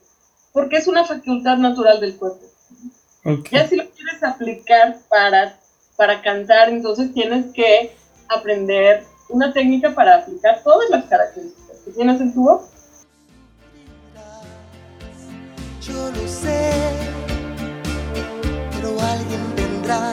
porque es una facultad natural del cuerpo. Ok. Ya si lo quieres aplicar para, para cantar, entonces tienes que aprender una técnica para aplicar todas las características que tienes en tu voz. Yo lo sé, pero alguien vendrá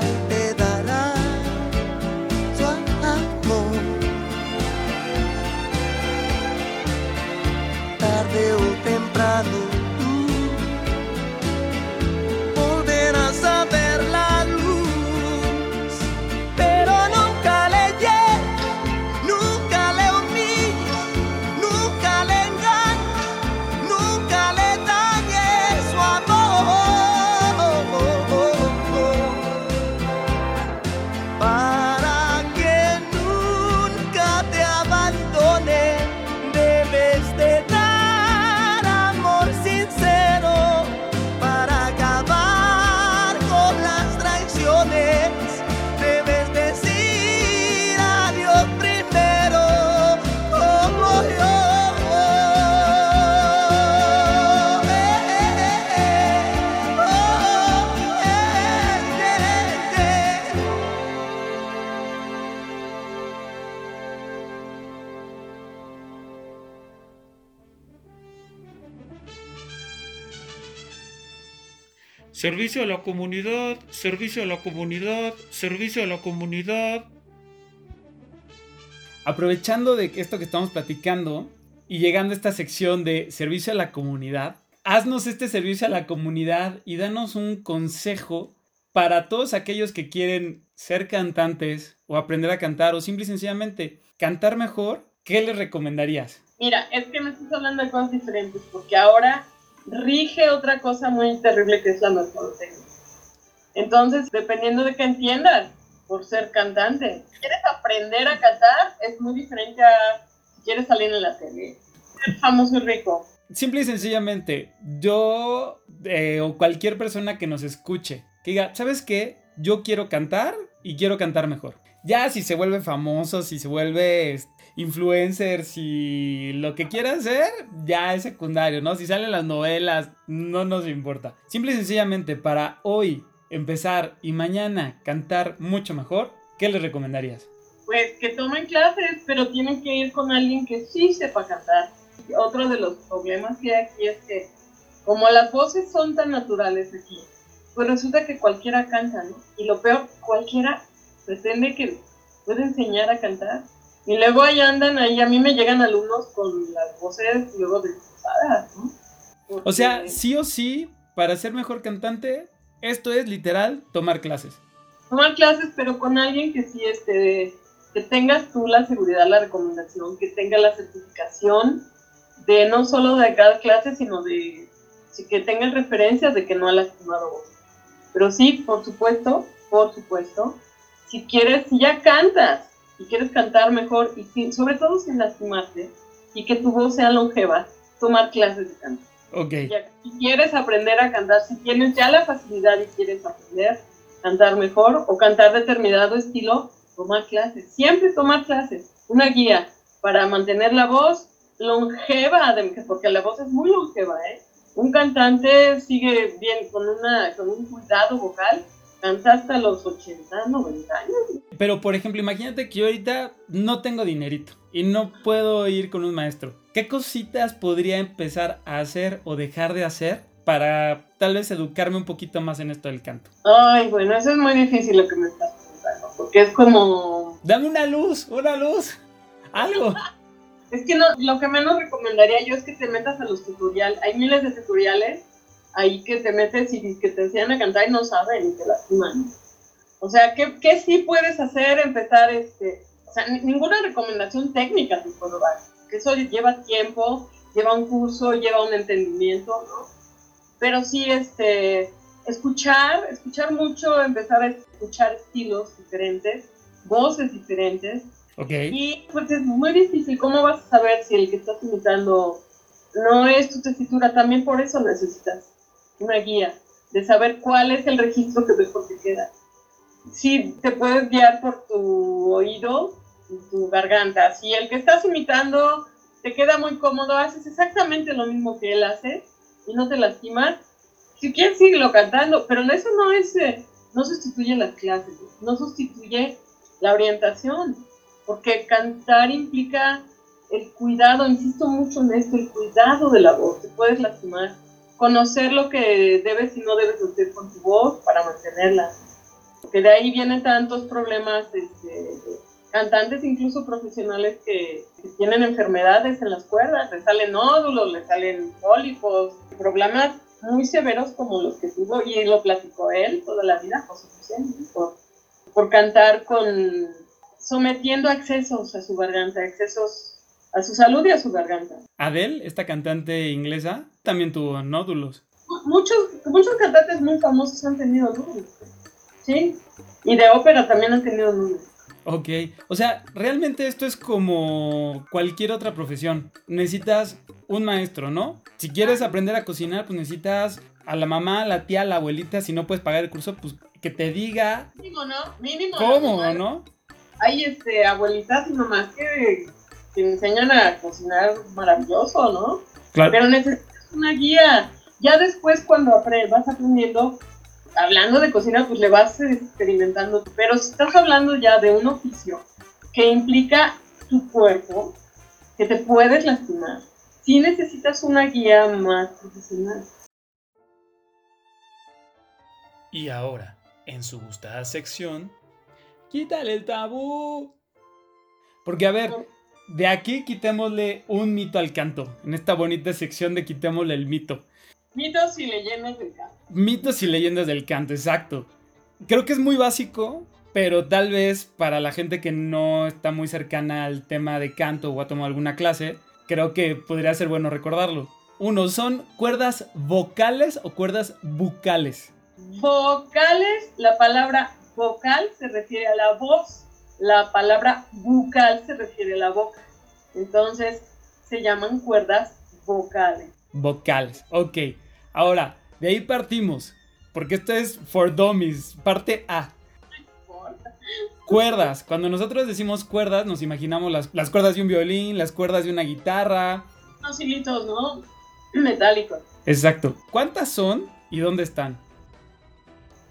Servicio a la comunidad, servicio a la comunidad, servicio a la comunidad. Aprovechando de esto que estamos platicando y llegando a esta sección de servicio a la comunidad, haznos este servicio a la comunidad y danos un consejo para todos aquellos que quieren ser cantantes o aprender a cantar o simple y sencillamente cantar mejor. ¿Qué les recomendarías? Mira, es que me estás hablando de cosas diferentes, porque ahora rige otra cosa muy terrible que es la mercadotecnia. Entonces, dependiendo de qué entiendas por ser cantante, si quieres aprender a cantar, es muy diferente a si quieres salir en la tele. Ser famoso y rico. Simple y sencillamente, yo eh, o cualquier persona que nos escuche, que diga, ¿sabes qué? Yo quiero cantar y quiero cantar mejor. Ya si se vuelve famoso, si se vuelve este, influencer, si lo que quiera hacer, ya es secundario, ¿no? Si salen las novelas, no nos importa. Simple y sencillamente, para hoy empezar y mañana cantar mucho mejor, ¿qué les recomendarías? Pues que tomen clases, pero tienen que ir con alguien que sí sepa cantar. Otro de los problemas que hay aquí es que, como las voces son tan naturales aquí, pues resulta que cualquiera canta, ¿no? Y lo peor, cualquiera pretende que puede enseñar a cantar. Y luego ahí andan, ahí a mí me llegan alumnos con las voces luego destrozadas, ¿no? O sea, sí o sí, para ser mejor cantante, esto es literal tomar clases. tomar clases, pero con alguien que sí, este, que tengas tú la seguridad, la recomendación, que tenga la certificación de no solo de cada clase, sino de que tenga referencias de que no ha lastimado voz. Pero sí, por supuesto, por supuesto, si quieres, si ya cantas y quieres cantar mejor y sin- sobre todo sin lastimarte y que tu voz sea longeva, tomar clases de canto. Ok. Ya, si quieres aprender a cantar, si tienes ya la facilidad y quieres aprender a cantar mejor o cantar determinado estilo, tomar clases. Siempre tomar clases. Una guía para mantener la voz longeva, porque la voz es muy longeva, ¿eh? Un cantante sigue bien con, una, con un cuidado vocal, canta hasta los 80, 90 años. Pero por ejemplo, imagínate que yo ahorita no tengo dinerito y no puedo ir con un maestro. ¿Qué cositas podría empezar a hacer o dejar de hacer para tal vez educarme un poquito más en esto del canto? Ay, bueno, eso es muy difícil lo que me estás preguntando, porque es como Dame una luz, una luz, algo. Es que no, lo que menos recomendaría yo es que te metas a los tutoriales. Hay miles de tutoriales ahí que te metes y que te enseñan a cantar y no saben y te lastiman. O sea, ¿qué, qué sí puedes hacer? Empezar, este, o sea, ni- ninguna recomendación técnica te puedo dar. Que eso lleva tiempo, lleva un curso, lleva un entendimiento, ¿no? Pero sí, este, escuchar, escuchar mucho, empezar a escuchar estilos diferentes, voces diferentes. Ok. Y pues es muy difícil. ¿Cómo vas a saber si el que estás imitando no es tu tesitura? También por eso necesitas una guía de saber cuál es el registro que mejor te queda. Si te puedes guiar por tu oído y tu garganta. Si el que estás imitando te queda muy cómodo, haces exactamente lo mismo que él hace y no te lastimas. Si quieres, síguelo cantando, pero eso no es, eh, no sustituye las clases, no sustituye la orientación, porque cantar implica el cuidado, insisto mucho en esto, el cuidado de la voz, te puedes lastimar, conocer lo que debes y no debes hacer con tu voz para mantenerla, porque de ahí vienen tantos problemas este, cantantes incluso profesionales que, que tienen enfermedades en las cuerdas, les salen nódulos, les salen pólipos, problemas muy severos como los que tuvo, y lo platicó él toda la vida, José por, por cantar con, sometiendo excesos a su garganta, excesos a su salud y a su garganta. Adele, esta cantante inglesa, también tuvo nódulos. Muchos, muchos cantantes muy famosos han tenido nódulos, ¿sí? Y de ópera también han tenido nódulos. Ok, o sea, realmente esto es como cualquier otra profesión. Necesitas un maestro, ¿no? Si quieres aprender a cocinar, pues necesitas a la mamá, a la tía, a la abuelita. Si no puedes pagar el curso, pues que te diga Mínimo, ¿no? Mínimo. cómo, ¿no? Hay este, abuelitas y mamás que, que enseñan a cocinar maravilloso, ¿no? Claro. Pero necesitas una guía. Ya después cuando vas aprendiendo, hablando de cocina, pues le vas experimentando. Pero si estás hablando ya de un oficio que implica tu cuerpo, que te puedes lastimar, sí necesitas una guía más profesional. Y ahora, en su gustada sección, quítale el tabú. Porque a ver, de aquí quitémosle un mito al canto. En esta bonita sección de quitémosle el mito. Mitos y leyendas del canto. Mitos y leyendas del canto, exacto. Creo que es muy básico, pero tal vez para la gente que no está muy cercana al tema de canto o ha tomado alguna clase, creo que podría ser bueno recordarlo. Uno, ¿son cuerdas vocales o cuerdas bucales? Vocales, la palabra vocal se refiere a la voz, la palabra bucal se refiere a la boca. Entonces se llaman cuerdas vocales. Vocales, ok. Ahora, de ahí partimos, porque esto es for dummies, parte A. Cuerdas. Cuando nosotros decimos cuerdas, nos imaginamos las, las cuerdas de un violín, las cuerdas de una guitarra. Unos hilitos, ¿no? Metálicos. Exacto. ¿Cuántas son y dónde están?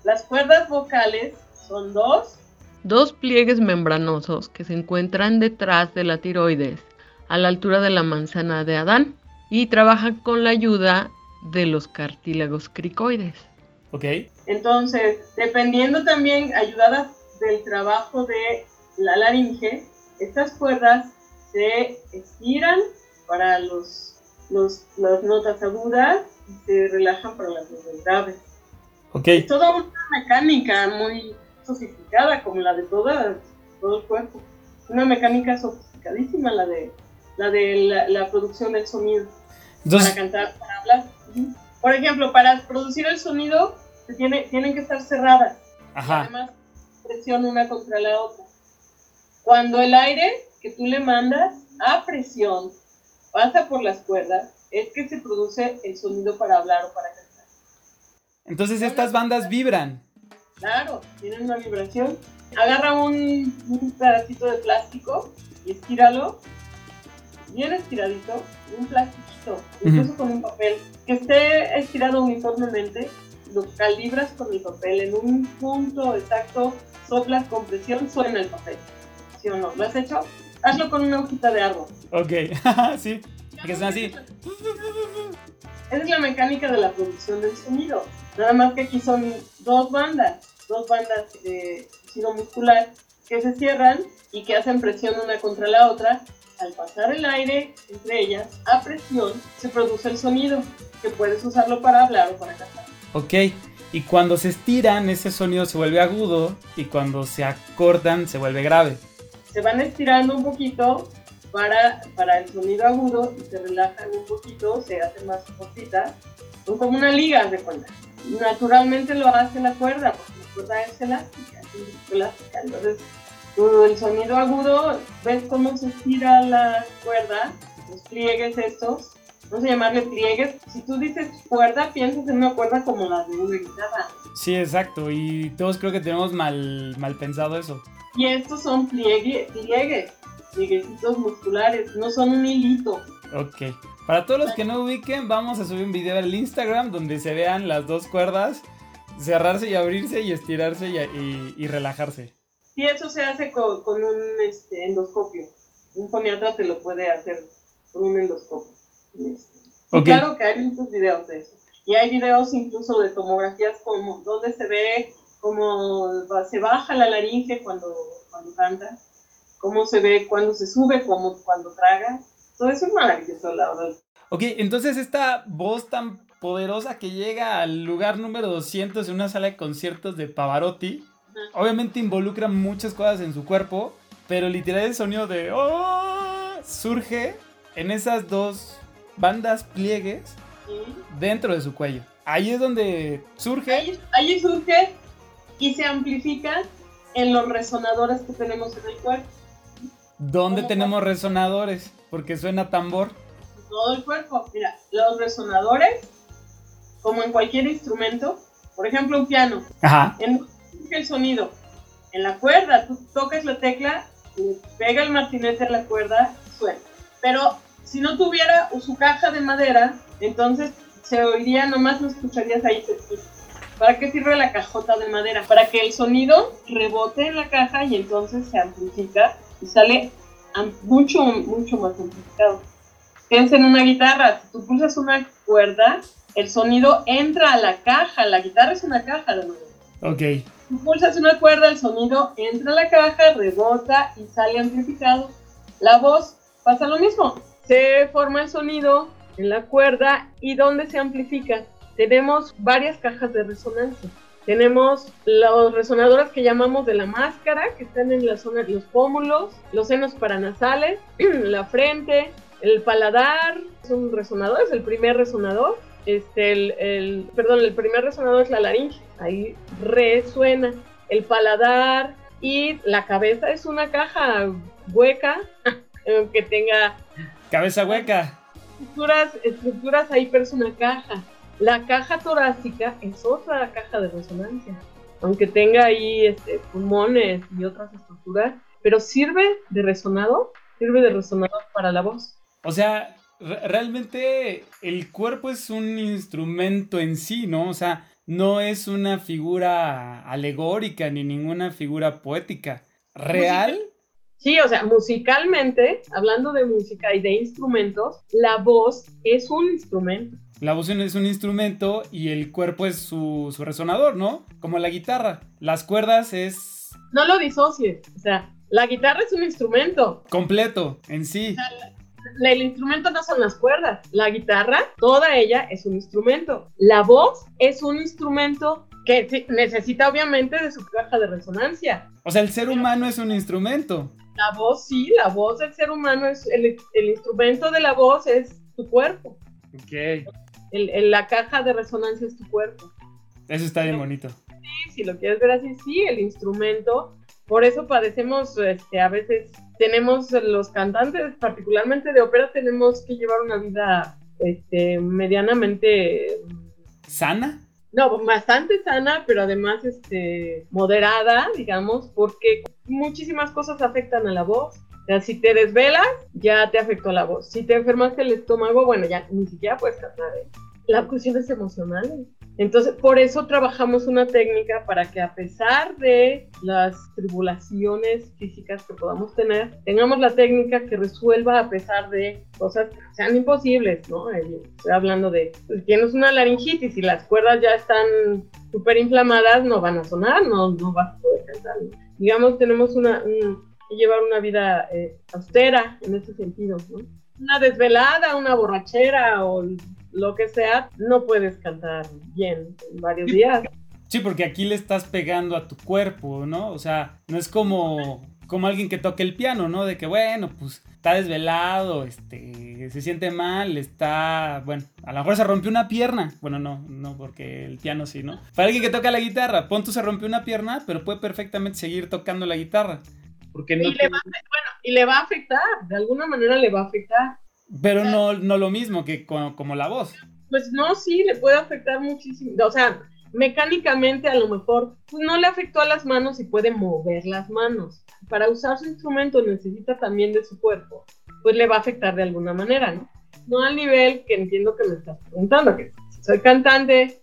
Las cuerdas vocales son dos. Dos pliegues membranosos que se encuentran detrás de la tiroides, a la altura de la manzana de Adán, y trabajan con la ayuda de los cartílagos cricoides. ¿Ok? Entonces, dependiendo también, ayudadas del trabajo de la laringe, estas cuerdas se estiran para los, los- las notas agudas y se relajan para las notas graves. Ok. Es toda una mecánica muy sofisticada, como la de toda, todo el cuerpo. Una mecánica sofisticadísima, la de la, de la, la producción del sonido. para Entonces, cantar, para hablar. Por ejemplo, para producir el sonido, se tiene, tienen que estar cerradas. ajá. Además, presión una contra la otra. Cuando el aire que tú le mandas a presión pasa por las cuerdas, es que se produce el sonido para hablar o para cantar. Entonces estas bandas vibran. Claro, tienen una vibración. Agarra un, un pedacito de plástico y estíralo, bien estiradito, un plastiquito, incluso con un papel, que esté estirado uniformemente, lo calibras con el papel en un punto exacto, soplas con presión, suena el papel. ¿Sí o no? ¿Lo has hecho? Hazlo con una hojita de árbol. Ok. sí. Que son así. Esa es la mecánica de la producción del sonido. Nada más que aquí son dos bandas, dos bandas de tejido muscular que se cierran y que hacen presión una contra la otra. Al pasar el aire entre ellas a presión se produce el sonido que puedes usarlo para hablar o para cantar. Ok. Y cuando se estiran, ese sonido se vuelve agudo. Y cuando se acortan, se vuelve grave. Se van estirando un poquito para, para el sonido agudo y se relajan un poquito, se hacen más cortitas. Son como una liga de cuenta. Naturalmente lo hace la cuerda, porque la cuerda es elástica, es elástica. Entonces, el sonido agudo, ves cómo se estira la cuerda, los pliegues estos, vamos a llamarle pliegues. Si tú dices cuerda, piensas en una cuerda como la de una guitarra. Sí, exacto. Y todos creo que tenemos mal, mal pensado eso. Y estos son pliegue, pliegues, plieguecitos musculares, no son un hilito. Ok. Para todos los que no ubiquen, vamos a subir un video al Instagram donde se vean las dos cuerdas cerrarse y abrirse y estirarse y, y- y relajarse. Y eso se hace con, con un este, endoscopio. Un foniatra te lo puede hacer con un endoscopio. Este, sí, Ok. Claro que hay muchos videos de eso. Y hay videos incluso de tomografías como donde se ve cómo se baja la laringe cuando, cuando canta, cómo se ve cuando se sube, como cuando traga. Todo eso es maravilloso, la verdad. Ok, entonces esta voz tan poderosa que llega al lugar número 200 en una sala de conciertos de Pavarotti, obviamente involucra muchas cosas en su cuerpo, pero literal el sonido de "Oh", surge en esas dos bandas pliegues dentro de su cuello. Ahí es donde surge. Ahí, ahí surge y se amplifica en los resonadores que tenemos en el cuerpo. ¿Cómo? tenemos resonadores, porque suena tambor. todo el cuerpo. Mira, los resonadores, como en cualquier instrumento, por ejemplo un piano, Ajá. en el sonido. En la cuerda, tú tocas la tecla, pega el martinete a la cuerda, suena. Pero si no tuviera su caja de madera, entonces se oiría, nomás lo escucharías ahí. ¿Para qué sirve la cajota de madera? Para que el sonido rebote en la caja y entonces se amplifica y sale mucho, mucho más amplificado. Piensa en una guitarra, si tú pulsas una cuerda, el sonido entra a la caja, la guitarra es una caja de madera. Ok. Tú pulsas una cuerda, el sonido entra a la caja, rebota y sale amplificado. La voz pasa lo mismo. Se forma el sonido en la cuerda y ¿dónde se amplifica? Tenemos varias cajas de resonancia. Tenemos los resonadores que llamamos de la máscara, que están en la zona de los pómulos, los senos paranasales, la frente, el paladar, son resonadores, el primer resonador, este, el, el- perdón, el primer resonador es la laringe, ahí resuena, el paladar y la cabeza es una caja hueca que tenga Cabeza hueca. estructuras, estructuras ahí, pero es una caja. La caja torácica es otra caja de resonancia, aunque tenga ahí este, pulmones y otras estructuras, pero sirve de resonador, sirve de resonador para la voz. O sea, re- realmente el cuerpo es un instrumento en sí, ¿no? O sea, no es una figura alegórica ni ninguna figura poética. ¿Real? Sí, o sea, musicalmente, hablando de música y de instrumentos, la voz es un instrumento. La voz es un instrumento y el cuerpo es su, su resonador, ¿no? Como la guitarra. Las cuerdas es No lo disocies, o sea, la guitarra es un instrumento, completo en sí. El instrumento no son las cuerdas. La guitarra, toda ella es un instrumento. La voz es un instrumento que necesita obviamente de su caja de resonancia. O sea, el ser humano es un instrumento. La voz, sí, la voz del ser humano es el, el instrumento de la voz es tu cuerpo. Ok. El- el- la caja de resonancia es tu cuerpo. Eso está bien bonito. Sí, si lo quieres ver así, sí, el instrumento. Por eso padecemos, este, a veces tenemos los cantantes, particularmente de ópera, tenemos que llevar una vida este, medianamente, ¿Sana? no, bastante sana, pero además este, moderada, digamos, porque muchísimas cosas afectan a la voz. Sea, si te desvelas, ya te afectó la voz. Si te enfermaste el estómago, bueno, ya ni siquiera puedes cantar. ¿eh? La cuestión es emocional. Entonces, por eso trabajamos una técnica para que a pesar de las tribulaciones físicas que podamos tener, tengamos la técnica que resuelva a pesar de cosas que sean imposibles, ¿no? Estoy hablando de, pues, tienes una laringitis y las cuerdas ya están súper inflamadas, no van a sonar, no, no vas a poder cantar. Digamos, tenemos una, un- que llevar una vida eh, austera en ese sentido, ¿no? Una desvelada, una borrachera o lo que sea, no puedes cantar bien en varios días. Sí, porque aquí le estás pegando a tu cuerpo, ¿no? O sea, no es como, como alguien que toque el piano, ¿no? De que, bueno, pues está desvelado, este, se siente mal, está, bueno, a lo mejor se rompió una pierna. Bueno, no, no, porque el piano sí, ¿no? Para alguien que toca la guitarra, pon tú se rompió una pierna, pero puede perfectamente seguir tocando la guitarra. Porque no y, le va, a- bueno, y le va a afectar, de alguna manera le va a afectar. pero no, no lo mismo que co- como la voz. Pues no, sí, le puede afectar muchísimo. O sea, mecánicamente a lo mejor pues, no le afectó a las manos y puede mover las manos. Para usar su instrumento necesita también de su cuerpo, pues le va a afectar de alguna manera, ¿no? No al nivel que entiendo que me estás preguntando, que si soy cantante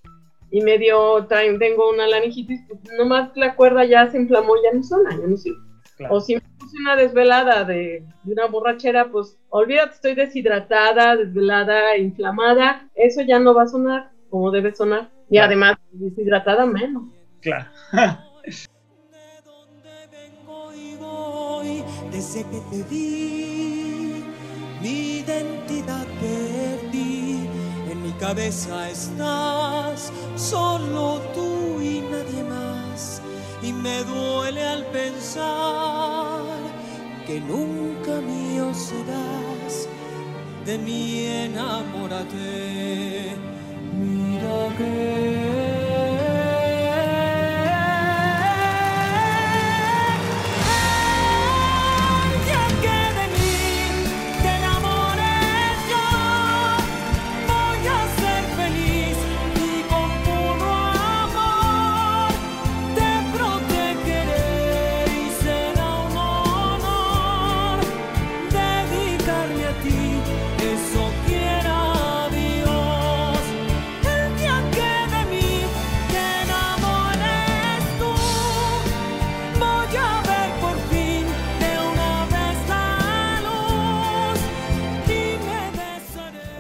y medio tengo una laringitis, pues nomás la cuerda ya se inflamó, ya no suena, ya no sirve. Claro. O si me puse una desvelada de, de una borrachera, pues olvídate, estoy deshidratada, desvelada, inflamada, eso ya no va a sonar como debe sonar. Y Claro. además, deshidratada menos. Claro. De dónde vengo y voy desde que te vi, mi identidad perdí. En mi cabeza estás, solo tú y nadie más. Me duele al pensar que nunca mío serás. De mí enamórate. Mira que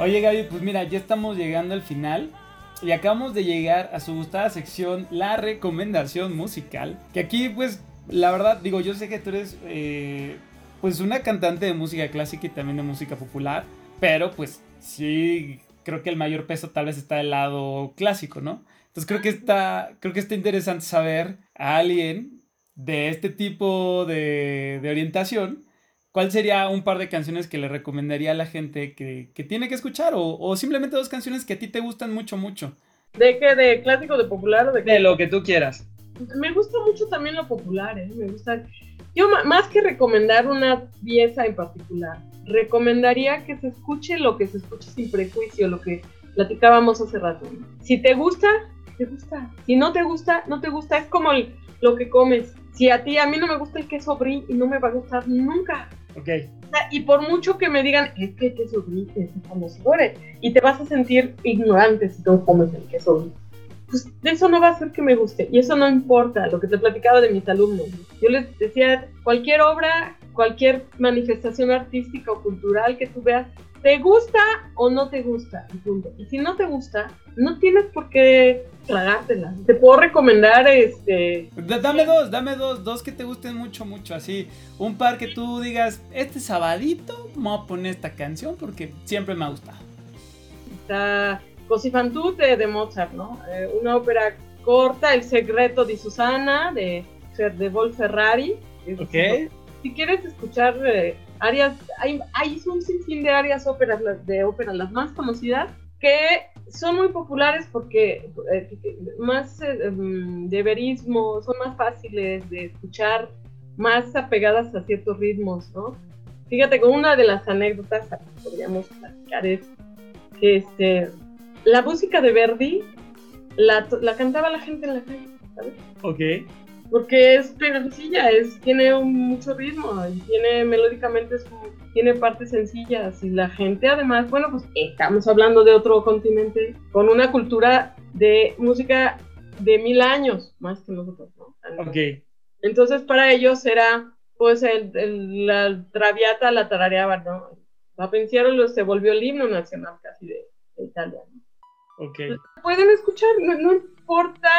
Oye Gaby, pues mira, ya estamos llegando al final y acabamos de llegar a su gustada sección, la recomendación musical. Que aquí pues, la verdad, digo, yo sé que tú eres eh, pues una cantante de música clásica y también de música popular, pero pues sí, creo que el mayor peso tal vez está del lado clásico, ¿no? Entonces creo que está, creo que está interesante saber a alguien de este tipo de, de orientación ¿Cuál sería un par de canciones que le recomendaría a la gente que, que tiene que escuchar? O, o simplemente dos canciones que a ti te gustan mucho, mucho. ¿De qué? ¿De clásico, de popular o de qué? De lo que tú quieras. Me gusta mucho también lo popular, ¿eh? Me gusta. Yo, más que recomendar una pieza en particular, recomendaría que se escuche lo que se escuche sin prejuicio, lo que platicábamos hace rato. Si te gusta, te gusta. Si no te gusta, no te gusta. Es como el- lo que comes. Si a ti, a mí no me gusta el queso brie y no me va a gustar nunca. Ok. Y por mucho que me digan, es que el queso brie es conocedores, y te vas a sentir ignorante si no comes el queso brie. Pues eso no va a hacer que me guste, y eso no importa, lo que te platicaba de mis alumnos. Yo les decía, cualquier obra, cualquier manifestación artística o cultural que tú veas, ¿te gusta o no te gusta? Y punto. Y si no te gusta, no tienes por qué tragártela. Te puedo recomendar, este, Dame dos, dame dos, dos que te gusten mucho, mucho. Así, un par que tú digas, este sabadito me voy a poner esta canción porque siempre me ha gustado. está Così fan tutte de Mozart, ¿no? Eh, una ópera corta, El secreto de Susana, de, de Vol Ferrari. Es- Si quieres escuchar eh, arias, hay, hay un sinfín de arias óperas, de ópera, las más conocidas, que son muy populares porque eh, más eh, em, de verismo, son más fáciles de escuchar, más apegadas a ciertos ritmos, ¿no? Fíjate, con una de las anécdotas que podríamos platicar es que este, la música de Verdi la, la cantaba la gente en la calle, ¿sabes? Ok. Porque es pegajosa, es, tiene un- mucho ritmo y tiene melódicamente es tiene partes sencillas y la gente además, bueno, pues estamos hablando de otro continente con una cultura de música de mil años más que nosotros, ¿no? Ok. Entonces para ellos era pues el, el- la traviata la tarareaban, ¿no? Lo- se volvió el himno nacional casi de, de Italia. ¿no? Ok. Pueden escuchar, no, no importa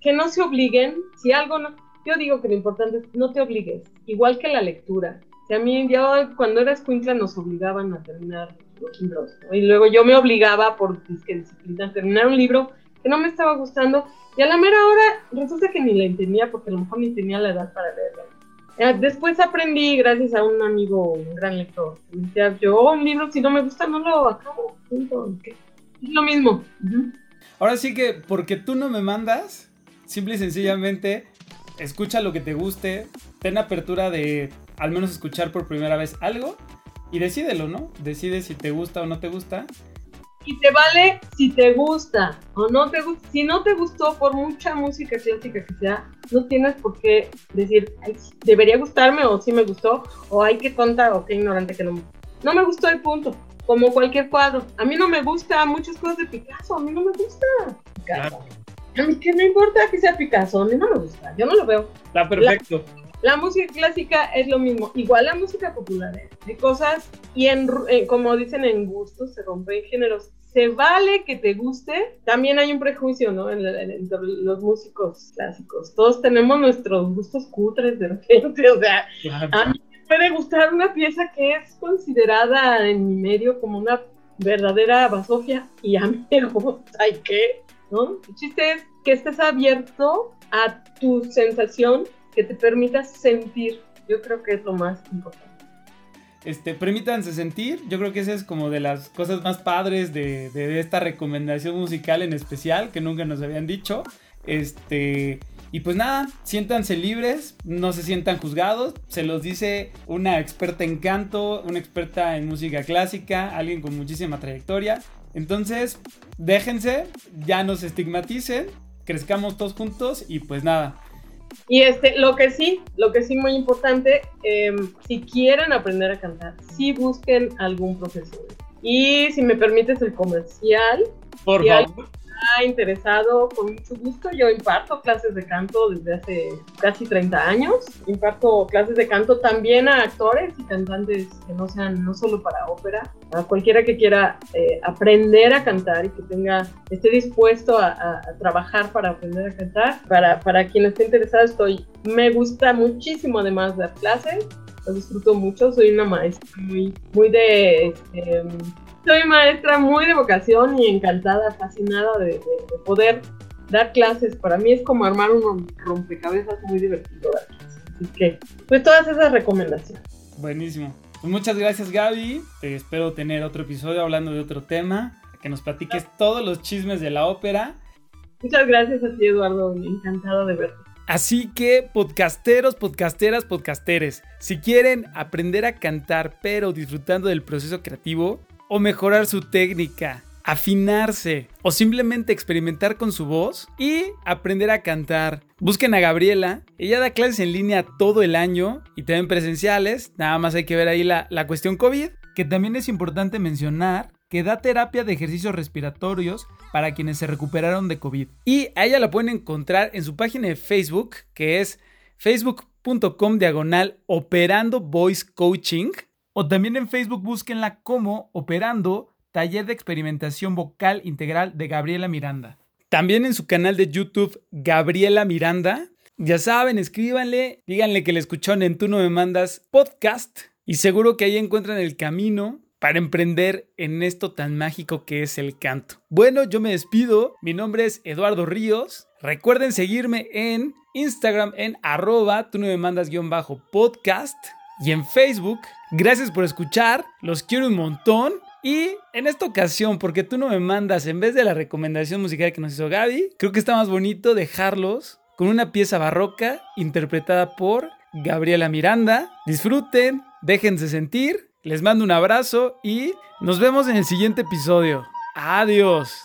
que no se obliguen, si algo no, yo digo que lo importante es no te obligues, igual que la lectura. Si a mí ya cuando era escuincla nos obligaban a terminar los libros, y luego yo me obligaba por disciplina a terminar un libro que no me estaba gustando y a la mera hora resulta que ni la entendía porque a lo mejor ni tenía la edad para leerlo. Eh, Después aprendí, gracias a un amigo, un gran lector, que decía, yo un libro si no me gusta no lo acabo. Es lo mismo. Ahora sí que porque tú no me mandas, simple y sencillamente escucha lo que te guste, ten apertura de al menos escuchar por primera vez algo y decídelo, ¿no? Decide si te gusta o no te gusta. Y te vale si te gusta o no te gusta. Si no te gustó, por mucha música clásica que sea, no tienes por qué decir, "Ay, debería gustarme o sí me gustó, o ay, qué tonta o qué ignorante que no me No me gustó el punto, como cualquier cuadro. A mí no me gusta muchas cosas de Picasso, a mí no me gusta Picasso. A mí que no importa que sea Picasso, a mí no me gusta, yo no lo veo. Está perfecto. La música clásica es lo mismo, igual la música popular, ¿eh? de cosas y en, eh, como dicen en gustos, se rompen géneros. Se vale que te guste, también hay un prejuicio, ¿no? En, en- entre los músicos clásicos. Todos tenemos nuestros gustos cutres de repente, o sea, Claro. a mí me puede gustar una pieza que es considerada en mi medio como una verdadera basofia y a mí me gusta y qué, ¿no? El chiste es que estés abierto a tu sensación, que te permitas sentir. Yo creo que es lo más importante. Este, permítanse sentir. Yo creo que esa es como de las cosas más padres de, de- de esta recomendación musical en especial que nunca nos habían dicho. Este, y pues nada, siéntanse libres, no se sientan juzgados. Se los dice una experta en canto, una experta en música clásica, alguien con muchísima trayectoria. Entonces, déjense, ya no se estigmaticen, crezcamos todos juntos y pues nada. Y este, lo que sí, lo que sí muy importante, em, si quieren aprender a cantar, sí busquen algún profesor. Y si me permites el comercial, Por Si favor. está interesado, con mucho gusto, yo imparto clases de canto desde hace casi 30 años. Imparto clases de canto también a actores y cantantes que no sean, no solo para ópera, a cualquiera que quiera eh, aprender a cantar y que tenga, esté dispuesto a, a- a trabajar para aprender a cantar. Para, para quien esté interesado, estoy, me gusta muchísimo además dar clases. Lo disfruto mucho, soy una maestra muy, muy de, este, soy maestra muy de vocación y encantada, fascinada de, de- de poder dar clases. Para mí es como armar un rompecabezas muy divertido dar clases. Así que, pues todas esas recomendaciones. Buenísimo. Pues muchas gracias Gaby. Te espero tener otro episodio hablando de otro tema. Que nos platiques todos los chismes de la ópera. Muchas gracias a ti, Eduardo. Encantada de verte. Así que, podcasteros, podcasteras, podcasteres, si quieren aprender a cantar pero disfrutando del proceso creativo, o mejorar su técnica, afinarse, o simplemente experimentar con su voz y aprender a cantar, busquen a Gabriela. Ella da clases en línea todo el año y también presenciales. Nada más hay que ver ahí la, la cuestión COVID, que también es importante mencionar que da terapia de ejercicios respiratorios para quienes se recuperaron de COVID. Y a ella la pueden encontrar en su página de Facebook, que es facebook.com diagonal operando voice coaching. O también en Facebook búsquenla como operando taller de experimentación vocal integral de Gabriela Miranda. También en su canal de YouTube Gabriela Miranda. Ya saben, escríbanle, díganle que le escucharon en Tú no me mandas podcast y seguro que ahí encuentran el camino para emprender en esto tan mágico que es el canto. Bueno, yo me despido. Mi nombre es Eduardo Ríos. Recuerden seguirme en Instagram en arroba tú no me mandas guion bajo podcast y en Facebook. Gracias por escuchar. Los quiero un montón. Y en esta ocasión, porque tú no me mandas, en vez de la recomendación musical que nos hizo Gaby, creo que está más bonito dejarlos con una pieza barroca interpretada por Gabriela Miranda. Disfruten, déjense sentir. Les mando un abrazo y nos vemos en el siguiente episodio. Adiós.